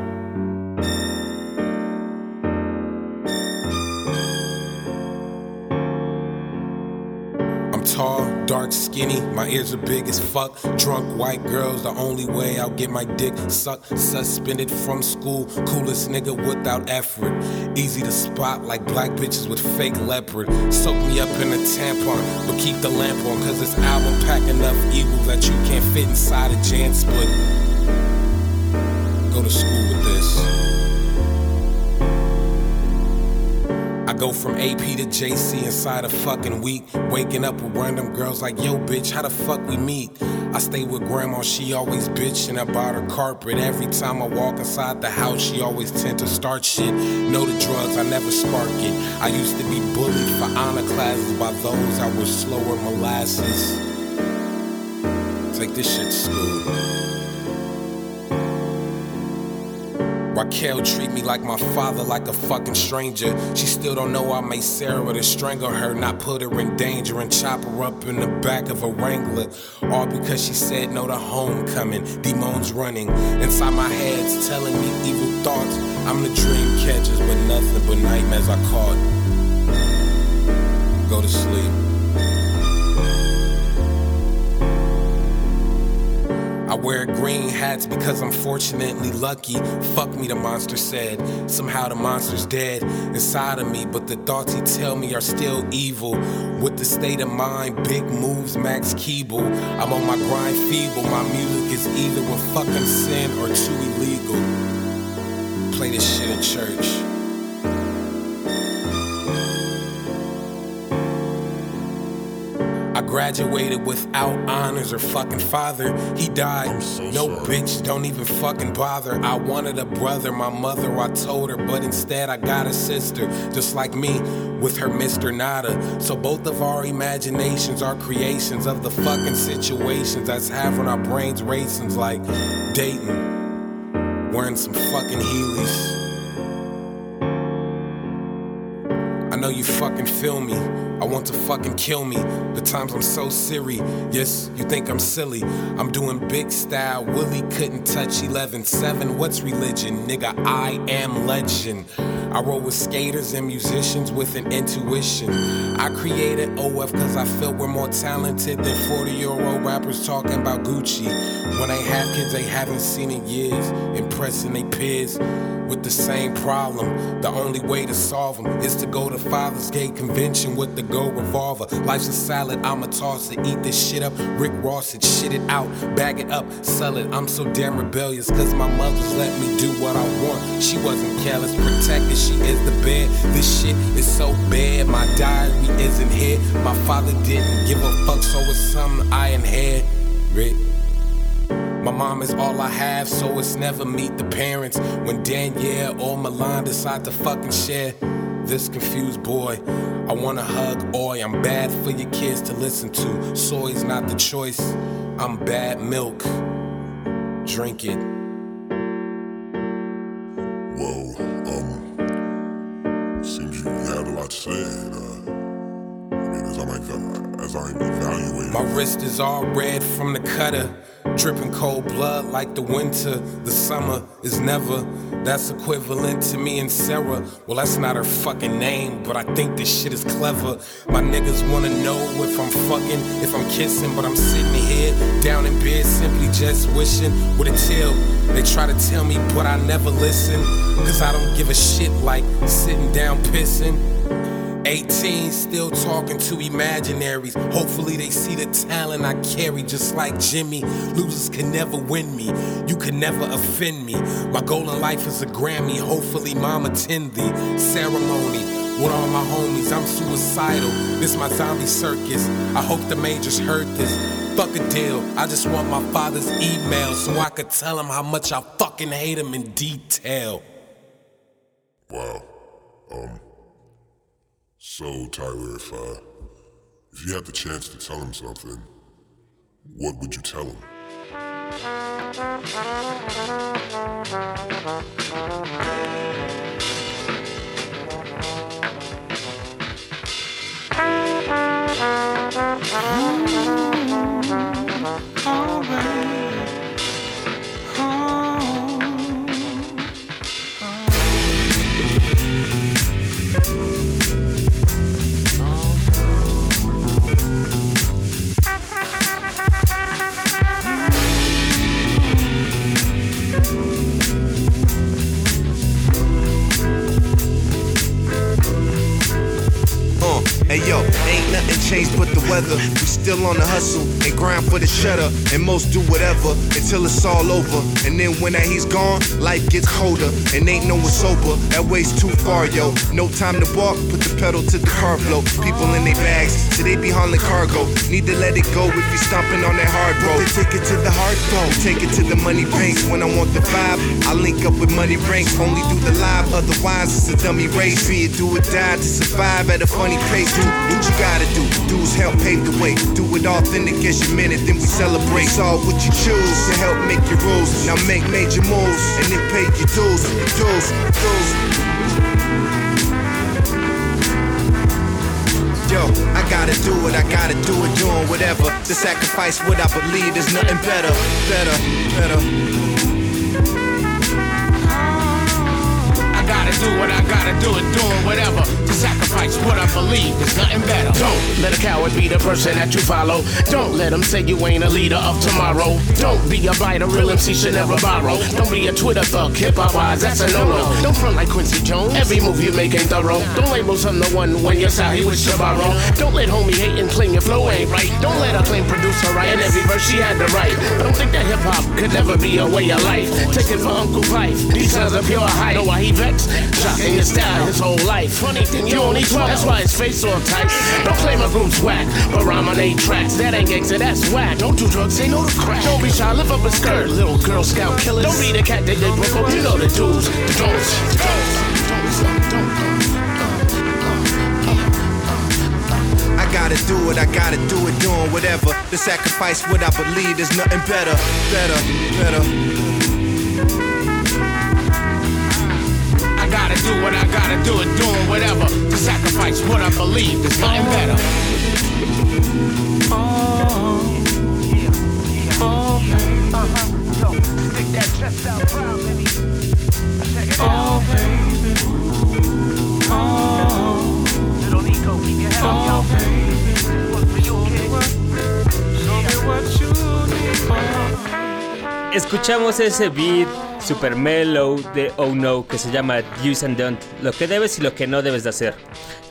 Skinny. My ears are big as fuck. Drunk white girls, the only way I'll get my dick sucked. Suspended from school, coolest nigga without effort. Easy to spot like black bitches with fake leopard. Soak me up in a tampon, but keep the lamp on. Cause this album pack enough evil that you can't fit inside a Jan split. Go to school with this. Go from AP to JC inside a fucking week. Waking up with random girls like, yo, bitch, how the fuck we meet? I stay with grandma, she always bitching about her carpet. Every time I walk inside the house, she always tend to start shit. Know the drugs, I never spark it. I used to be bullied for honor classes by those I was slower molasses. Take this shit to school. Raquel treat me like my father, like a fucking stranger. She still don't know I made Sarah to strangle her, not put her in danger and chop her up in the back of a Wrangler. All because she said no to homecoming. Demons running inside my head's telling me evil thoughts. I'm the dream catchers, but nothing but nightmares I caught. Go to sleep. Wear green hats because I'm fortunately lucky. Fuck me, the monster said. Somehow the monster's dead inside of me, but the thoughts he tell me are still evil. With the state of mind, big moves, Max Keeble. I'm on my grind feeble. My music is either a fucking sin or too illegal. Play this shit in church. Graduated without honors or fucking father. He died. no bitch, don't even fucking bother. I wanted a brother, my mother, I told her, but instead I got a sister, just like me, with her Mr. Nada. So both of our imaginations are creations of the fucking situations that's having our brains racing like dating, wearing some fucking Heelys. Know you fucking feel me. I want to fucking kill me. The times I'm so serious. Yes, you think I'm silly. I'm doing big style. Willie couldn't touch 11 7. What's religion? Nigga, I am legend. I roll with skaters and musicians with an intuition. I created OF because I felt we're more talented than 40 year old rappers talking about Gucci. When they have kids they haven't seen in years, impressing they peers with the same problem. The only way to solve them is to go to Father's Gate Convention with the Go Revolver. Life's a salad, I'ma toss it, eat this shit up. Rick Ross it, shit it out, bag it up, sell it. I'm so damn rebellious, cause my mother's let me do what I want. She wasn't careless, protected, she is the bed. This shit is so bad, my diary isn't here. My father didn't give a fuck, so it's something I inherit. My mom is all I have, so it's never meet the parents. When Danielle or Milan decide to fucking share this confused boy, I wanna hug Oi. I'm bad for your kids to listen to. Soy's not the choice. I'm bad milk. Drink it. Evaluating. My wrist is all red from the cutter. Dripping cold blood like the winter. The summer is never. That's equivalent to me and Sarah. Well, that's not her fucking name, but I think this shit is clever. My niggas wanna know if I'm fucking, if I'm kissing, but I'm sitting here down in bed simply just wishing with a tail. They try to tell me, but I never listen. Cause I don't give a shit like sitting down pissing. 18, still talking to imaginaries. Hopefully, they see the talent I carry, just like Jimmy. Losers can never win me, you can never offend me. My goal in life is a Grammy. Hopefully, mom attend the ceremony. With all my homies, I'm suicidal. This my zombie circus. I hope the majors heard this. Fuck a deal. I just want my father's email so I could tell him how much I fucking hate him in detail. Wow. Um. So, Tyler, if uh, if you had the chance to tell him something, what would you tell him? Hey yo, ain't nothing changed but the weather. We still on the hustle and grind for the shutter. And most do whatever until it's all over. And then when that he's gone, life gets colder. And ain't no one sober. That way's too far, yo. No time to walk, put the pedal to the car blow. People in their bags, so they be hauling cargo. Need to let it go if you stomping on that hard road. Take it to the hard road. Take it to the money banks. When I want the vibe, I link up with money ranks. Only do the live, otherwise it's a dummy race. Be it do or die to survive at a funny pace. Do what you gotta do. Dudes help pave the way. Do it authentic as you meant it, then we celebrate. It's all what you choose to help make your rules. Now make major moves and then pay your dues. Dues, dues. Yo, I gotta do it, I gotta do it, doing whatever. To sacrifice what I believe is nothing better, better, better. Do what I gotta do it, doing whatever to sacrifice what I believe. There's nothing better. Don't let a coward be the person that you follow. Don't let them say you ain't a leader of tomorrow. Don't be a biter, real MC should never borrow. Don't be a Twitter thug, hip hop wise, that's a no no. Don't front like Quincy Jones. Every move you make ain't thorough. Don't label some the one when you're sorry, he wish to. Don't let homie hate and claim your flow ain't right. Don't let her claim producer right. And every verse she had to write. Don't think that hip hop could never be a way of life. Take it for Uncle Fife. These sons are pure hype. Know why he vexed? Shocking your style his whole life. Funny thing, you only 12. That's why his face all tight. Don't claim a group's whack, but rhyme on eight tracks. That ain't gangsta, that's whack. Don't do drugs, say no to crack. Don't be shy, lift up a skirt. Little Girl Scout killers. Don't be the cat that they broke up. You know the dudes, the don'ts, the don'ts. I gotta do it, I gotta do it, doing whatever. To sacrifice what I believe, there's nothing better, better, better. Do what I gotta do it, doing whatever to sacrifice what I believe. There's nothing better. Oh, oh, baby. Oh, baby. Oh, yo. baby. Need. Escuchamos ese beat super mellow de Oh No que se llama Use and Don't, lo que debes y lo que no debes de hacer.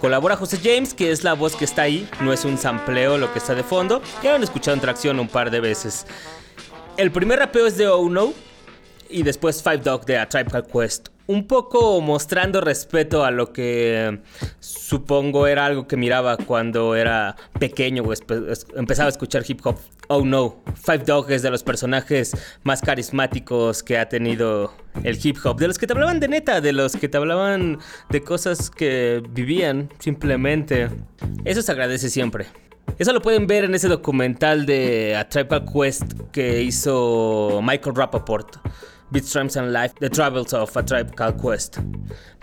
Colabora José James, que es la voz que está ahí, no es un sampleo lo que está de fondo. Ya han escuchado en tracción un par de veces. El primer rapeo es de Oh No y después Five Dog de A Tribe Called Quest. Un poco mostrando respeto a lo que supongo era algo que miraba cuando era pequeño o empezaba a escuchar hip hop. Oh no, Five Dog es de los personajes más carismáticos que ha tenido el hip hop. De los que te hablaban de neta, de los que te hablaban de cosas que vivían simplemente. Eso se agradece siempre. Eso lo pueden ver en ese documental de A Tribe Quest que hizo Michael Rappaport. Beats, Rhymes and Life, The Travels of a Tribe Called Quest.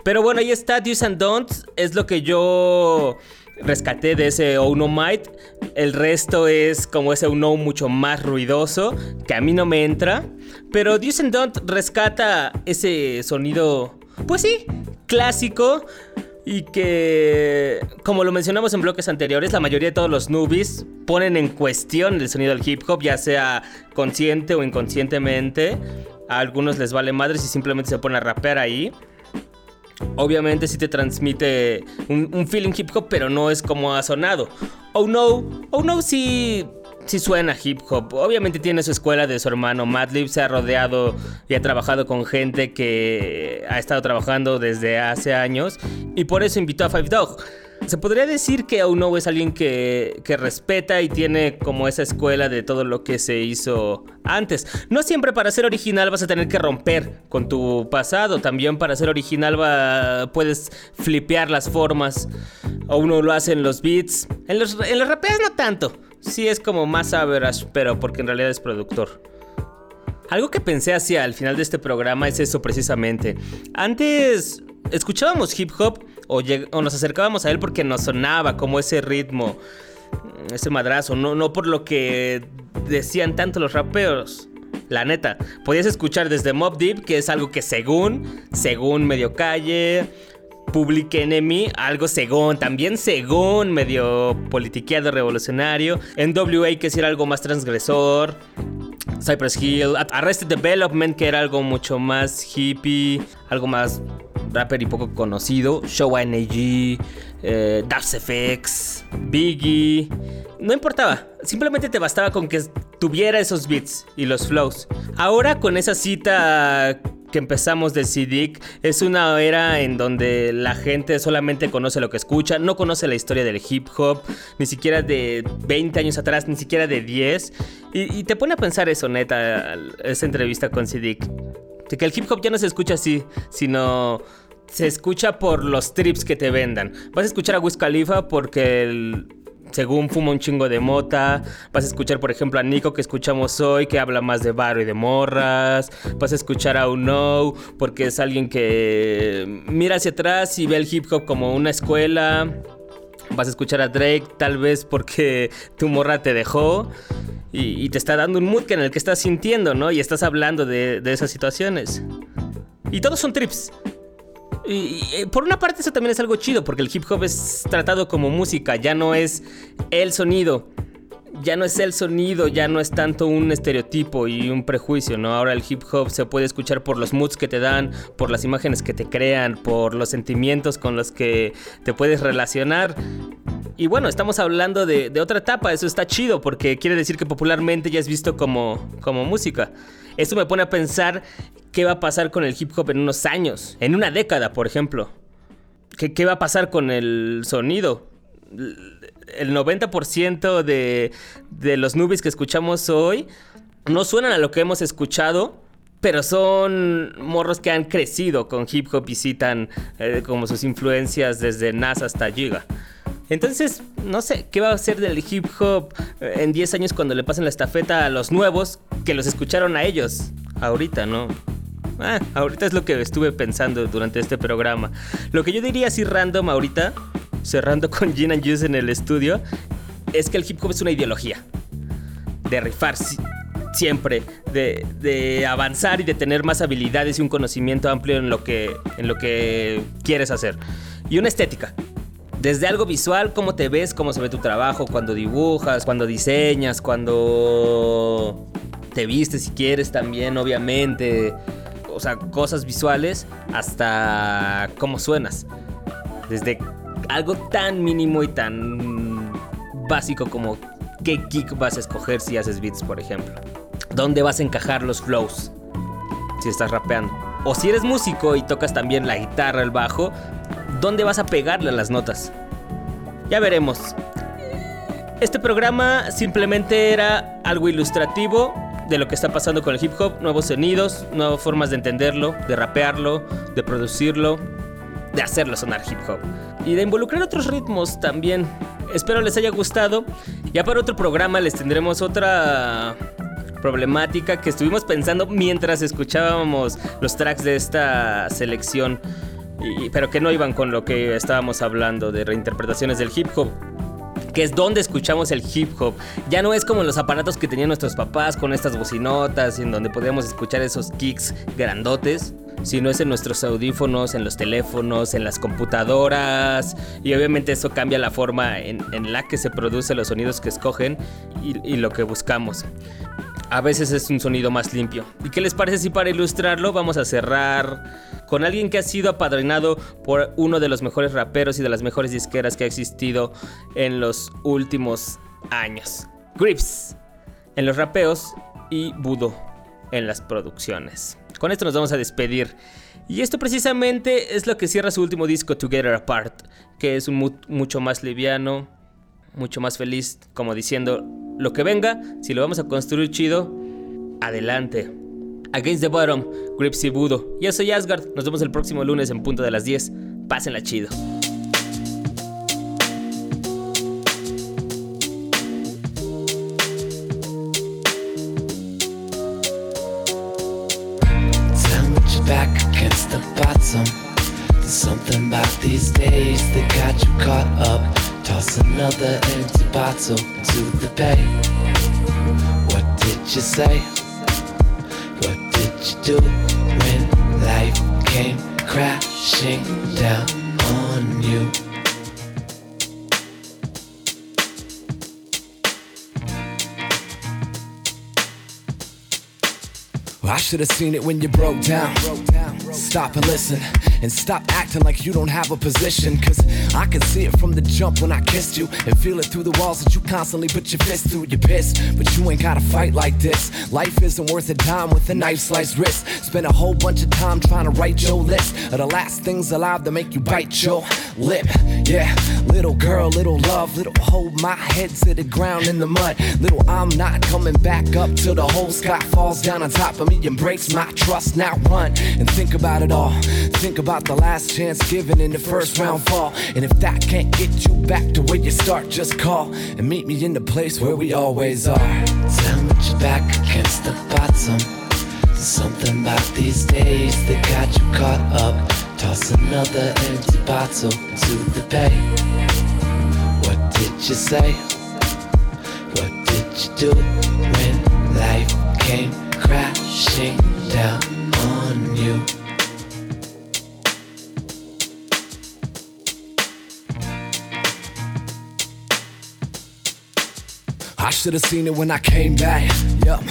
Pero bueno, ahí está, Do's and Don'ts. Es lo que yo rescaté de ese Oh No Might. El resto es como ese Oh No mucho más ruidoso, que a mí no me entra. Pero Do's and Don'ts rescata ese sonido, pues sí, clásico. Y que, como lo mencionamos en bloques anteriores, la mayoría de todos los newbies ponen en cuestión el sonido del hip hop, ya sea consciente o inconscientemente. A algunos les vale madres y simplemente se ponen a rapear ahí. Obviamente sí te transmite un, un feeling hip hop, pero no es como ha sonado. Oh no, oh no sí, sí suena hip hop. Obviamente tiene su escuela de su hermano Madlib, se ha rodeado y ha trabajado con gente que ha estado trabajando desde hace años y por eso invitó a Five Dog. Se podría decir que Oh No es alguien que, respeta y tiene como esa escuela de todo lo que se hizo antes. No siempre para ser original vas a tener que romper con tu pasado. También para ser original puedes flipear las formas. O uno lo hace en los beats. En los, en los rapeos no tanto. Sí es como más average, pero porque en realidad es productor. Algo que pensé hacia el final de este programa es eso precisamente. Antes escuchábamos hip hop o, nos acercábamos a él porque nos sonaba como ese ritmo, ese madrazo, no, no por lo que decían tanto los raperos. La neta, podías escuchar desde Mob Deep, que es algo que según, según medio calle, Public Enemy, algo según, también según medio politiqueado revolucionario, NWA que sí era algo más transgresor, Cypress Hill, Arrested Development que era algo mucho más hippie, algo más rapper y poco conocido, Show NAG, eh, FX, Biggie, no importaba, simplemente te bastaba con que tuviera esos beats y los flows. Ahora con esa cita que empezamos de Sidic es una era en donde la gente solamente conoce lo que escucha, no conoce la historia del hip hop, ni siquiera de 20 años atrás, ni siquiera de 10. Y, y te pone a pensar eso, neta, esa entrevista con Sidic. De que el hip hop ya no se escucha así, sino se escucha por los trips que te vendan. Vas a escuchar a Wiz Khalifa porque según fuma un chingo de mota. Vas a escuchar, por ejemplo, a Nico que escuchamos hoy, que habla más de barro y de morras. Vas a escuchar a Uno porque es alguien que mira hacia atrás y ve el hip hop como una escuela. Vas a escuchar a Drake tal vez porque tu morra te dejó. Y, te está dando un mood en el que estás sintiendo, ¿no? Y estás hablando de, de esas situaciones. Y todos son trips. Y, eh, por una parte eso también es algo chido, porque el hip hop es tratado como música, ya no es el sonido. Ya no es el sonido, ya no es tanto un estereotipo y un prejuicio, ¿no? Ahora el hip hop se puede escuchar por los moods que te dan, por las imágenes que te crean, por los sentimientos con los que te puedes relacionar. Y bueno, estamos hablando de, de otra etapa, eso está chido, porque quiere decir que popularmente ya es visto como, como música. Esto me pone a pensar qué va a pasar con el hip hop en unos años, en una década, por ejemplo. ¿Qué, va a pasar con el sonido? El 90% de, de los nubes que escuchamos hoy no suenan a lo que hemos escuchado, pero son morros que han crecido con hip hop y citan eh, como sus influencias desde Nas hasta Giga. Entonces, no sé, ¿qué va a ser del hip hop eh, en 10 años cuando le pasen la estafeta a los nuevos que los escucharon a ellos? Ahorita, ¿no? Ah, ahorita es lo que estuve pensando durante este programa. Lo que yo diría así random ahorita, cerrando con Gin and Juice en el estudio, es que el hip hop es una ideología. De rifar si- siempre, de, de avanzar y de tener más habilidades y un conocimiento amplio en lo que, en lo que quieres hacer. Y una estética. Desde algo visual, cómo te ves, cómo se ve tu trabajo, cuando dibujas, cuando diseñas, cuando te vistes si quieres también, obviamente. O sea, cosas visuales hasta cómo suenas. Desde algo tan mínimo y tan básico como qué kick vas a escoger si haces beats, por ejemplo. ¿Dónde vas a encajar los flows si estás rapeando? O si eres músico y tocas también la guitarra, el bajo, ¿dónde vas a pegarle las notas? Ya veremos. Este programa simplemente era algo ilustrativo de lo que está pasando con el hip hop, nuevos sonidos, nuevas formas de entenderlo, de rapearlo, de producirlo, de hacerlo sonar hip hop y de involucrar otros ritmos también. Espero les haya gustado. Ya para otro programa les tendremos otra problemática que estuvimos pensando mientras escuchábamos los tracks de esta selección, pero que no iban con lo que estábamos hablando de reinterpretaciones del hip hop que es donde escuchamos el hip hop. Ya no es como los aparatos que tenían nuestros papás con estas bocinotas, en donde podíamos escuchar esos kicks grandotes, sino es en nuestros audífonos, en los teléfonos, en las computadoras, y obviamente eso cambia la forma en, la que se producen los sonidos que escogen y lo que buscamos. A veces es un sonido más limpio. ¿Y qué les parece si para ilustrarlo vamos a cerrar con alguien que ha sido apadrinado por uno de los mejores raperos y de las mejores disqueras que ha existido en los últimos años? Grips en los rapeos y Budo en las producciones. Con esto nos vamos a despedir. Y esto precisamente es lo que cierra su último disco, Together Apart, que es un mu- mucho más liviano, mucho más feliz, como diciendo, lo que venga, si lo vamos a construir chido, adelante. Against the Bottom, Grips y Budo. Yo soy Asgard, nos vemos el próximo lunes en punto de las 10. Pásenla chido. These. Another empty bottle to the bay. What did you say? What did you do when life came crashing down on you? I should have seen it when you broke down. Stop and listen, and stop acting like you don't have a position. Cause I can see it from the jump when I kissed you, and feel it through the walls that you constantly put your fist through. You're pissed, but you ain't gotta fight like this. Life isn't worth a dime with a knife sliced wrist. Spend a whole bunch of time trying to write your list of the last things alive that make you bite your lip. Yeah, little girl, little love, little hold my head to the ground in the mud. Little I'm not coming back up till the whole sky falls down on top of me and breaks my trust. Now run and think about it all. Think about the last chance given in the first round fall. And if that can't get you back to where you start, just call and meet me in the place where we always are. Sandwich your back against the bottom. There's something about these days that got you caught up. Toss another empty bottle to the bay. What did you say? What did you do when life came crashing down on I should've seen it when I came back. Yup,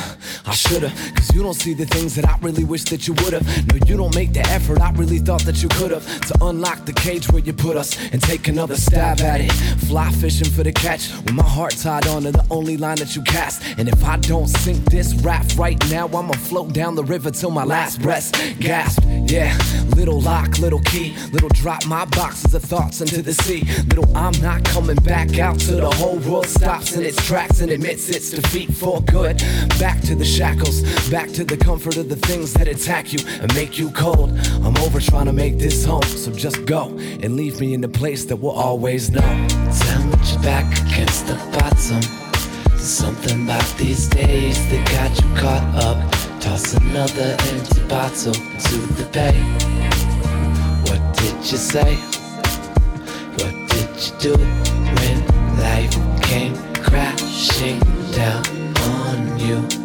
I should've. Cause you don't see the things that I really wish that you would've. No, you don't make the effort I really thought that you could've. To unlock the cage where you put us and take another stab at it. Fly fishing for the catch with my heart tied on to the only line that you cast. And if I don't sink this raft right now, I'ma float down the river till my last breath gasp. Yeah, little lock, little key, little drop my boxes of thoughts into the sea. Little I'm not coming back out till the whole world stops in its tracks and admits its defeat for good. Back to the shackles, back to the comfort of the things that attack you and make you cold. I'm over trying to make this home, so just go and leave me in the place that we'll always know. Tell me you're back against the bottom. Something about these days that got you caught up. Toss another empty bottle into the bay. What did you say? What did you do when life came crashing down on you?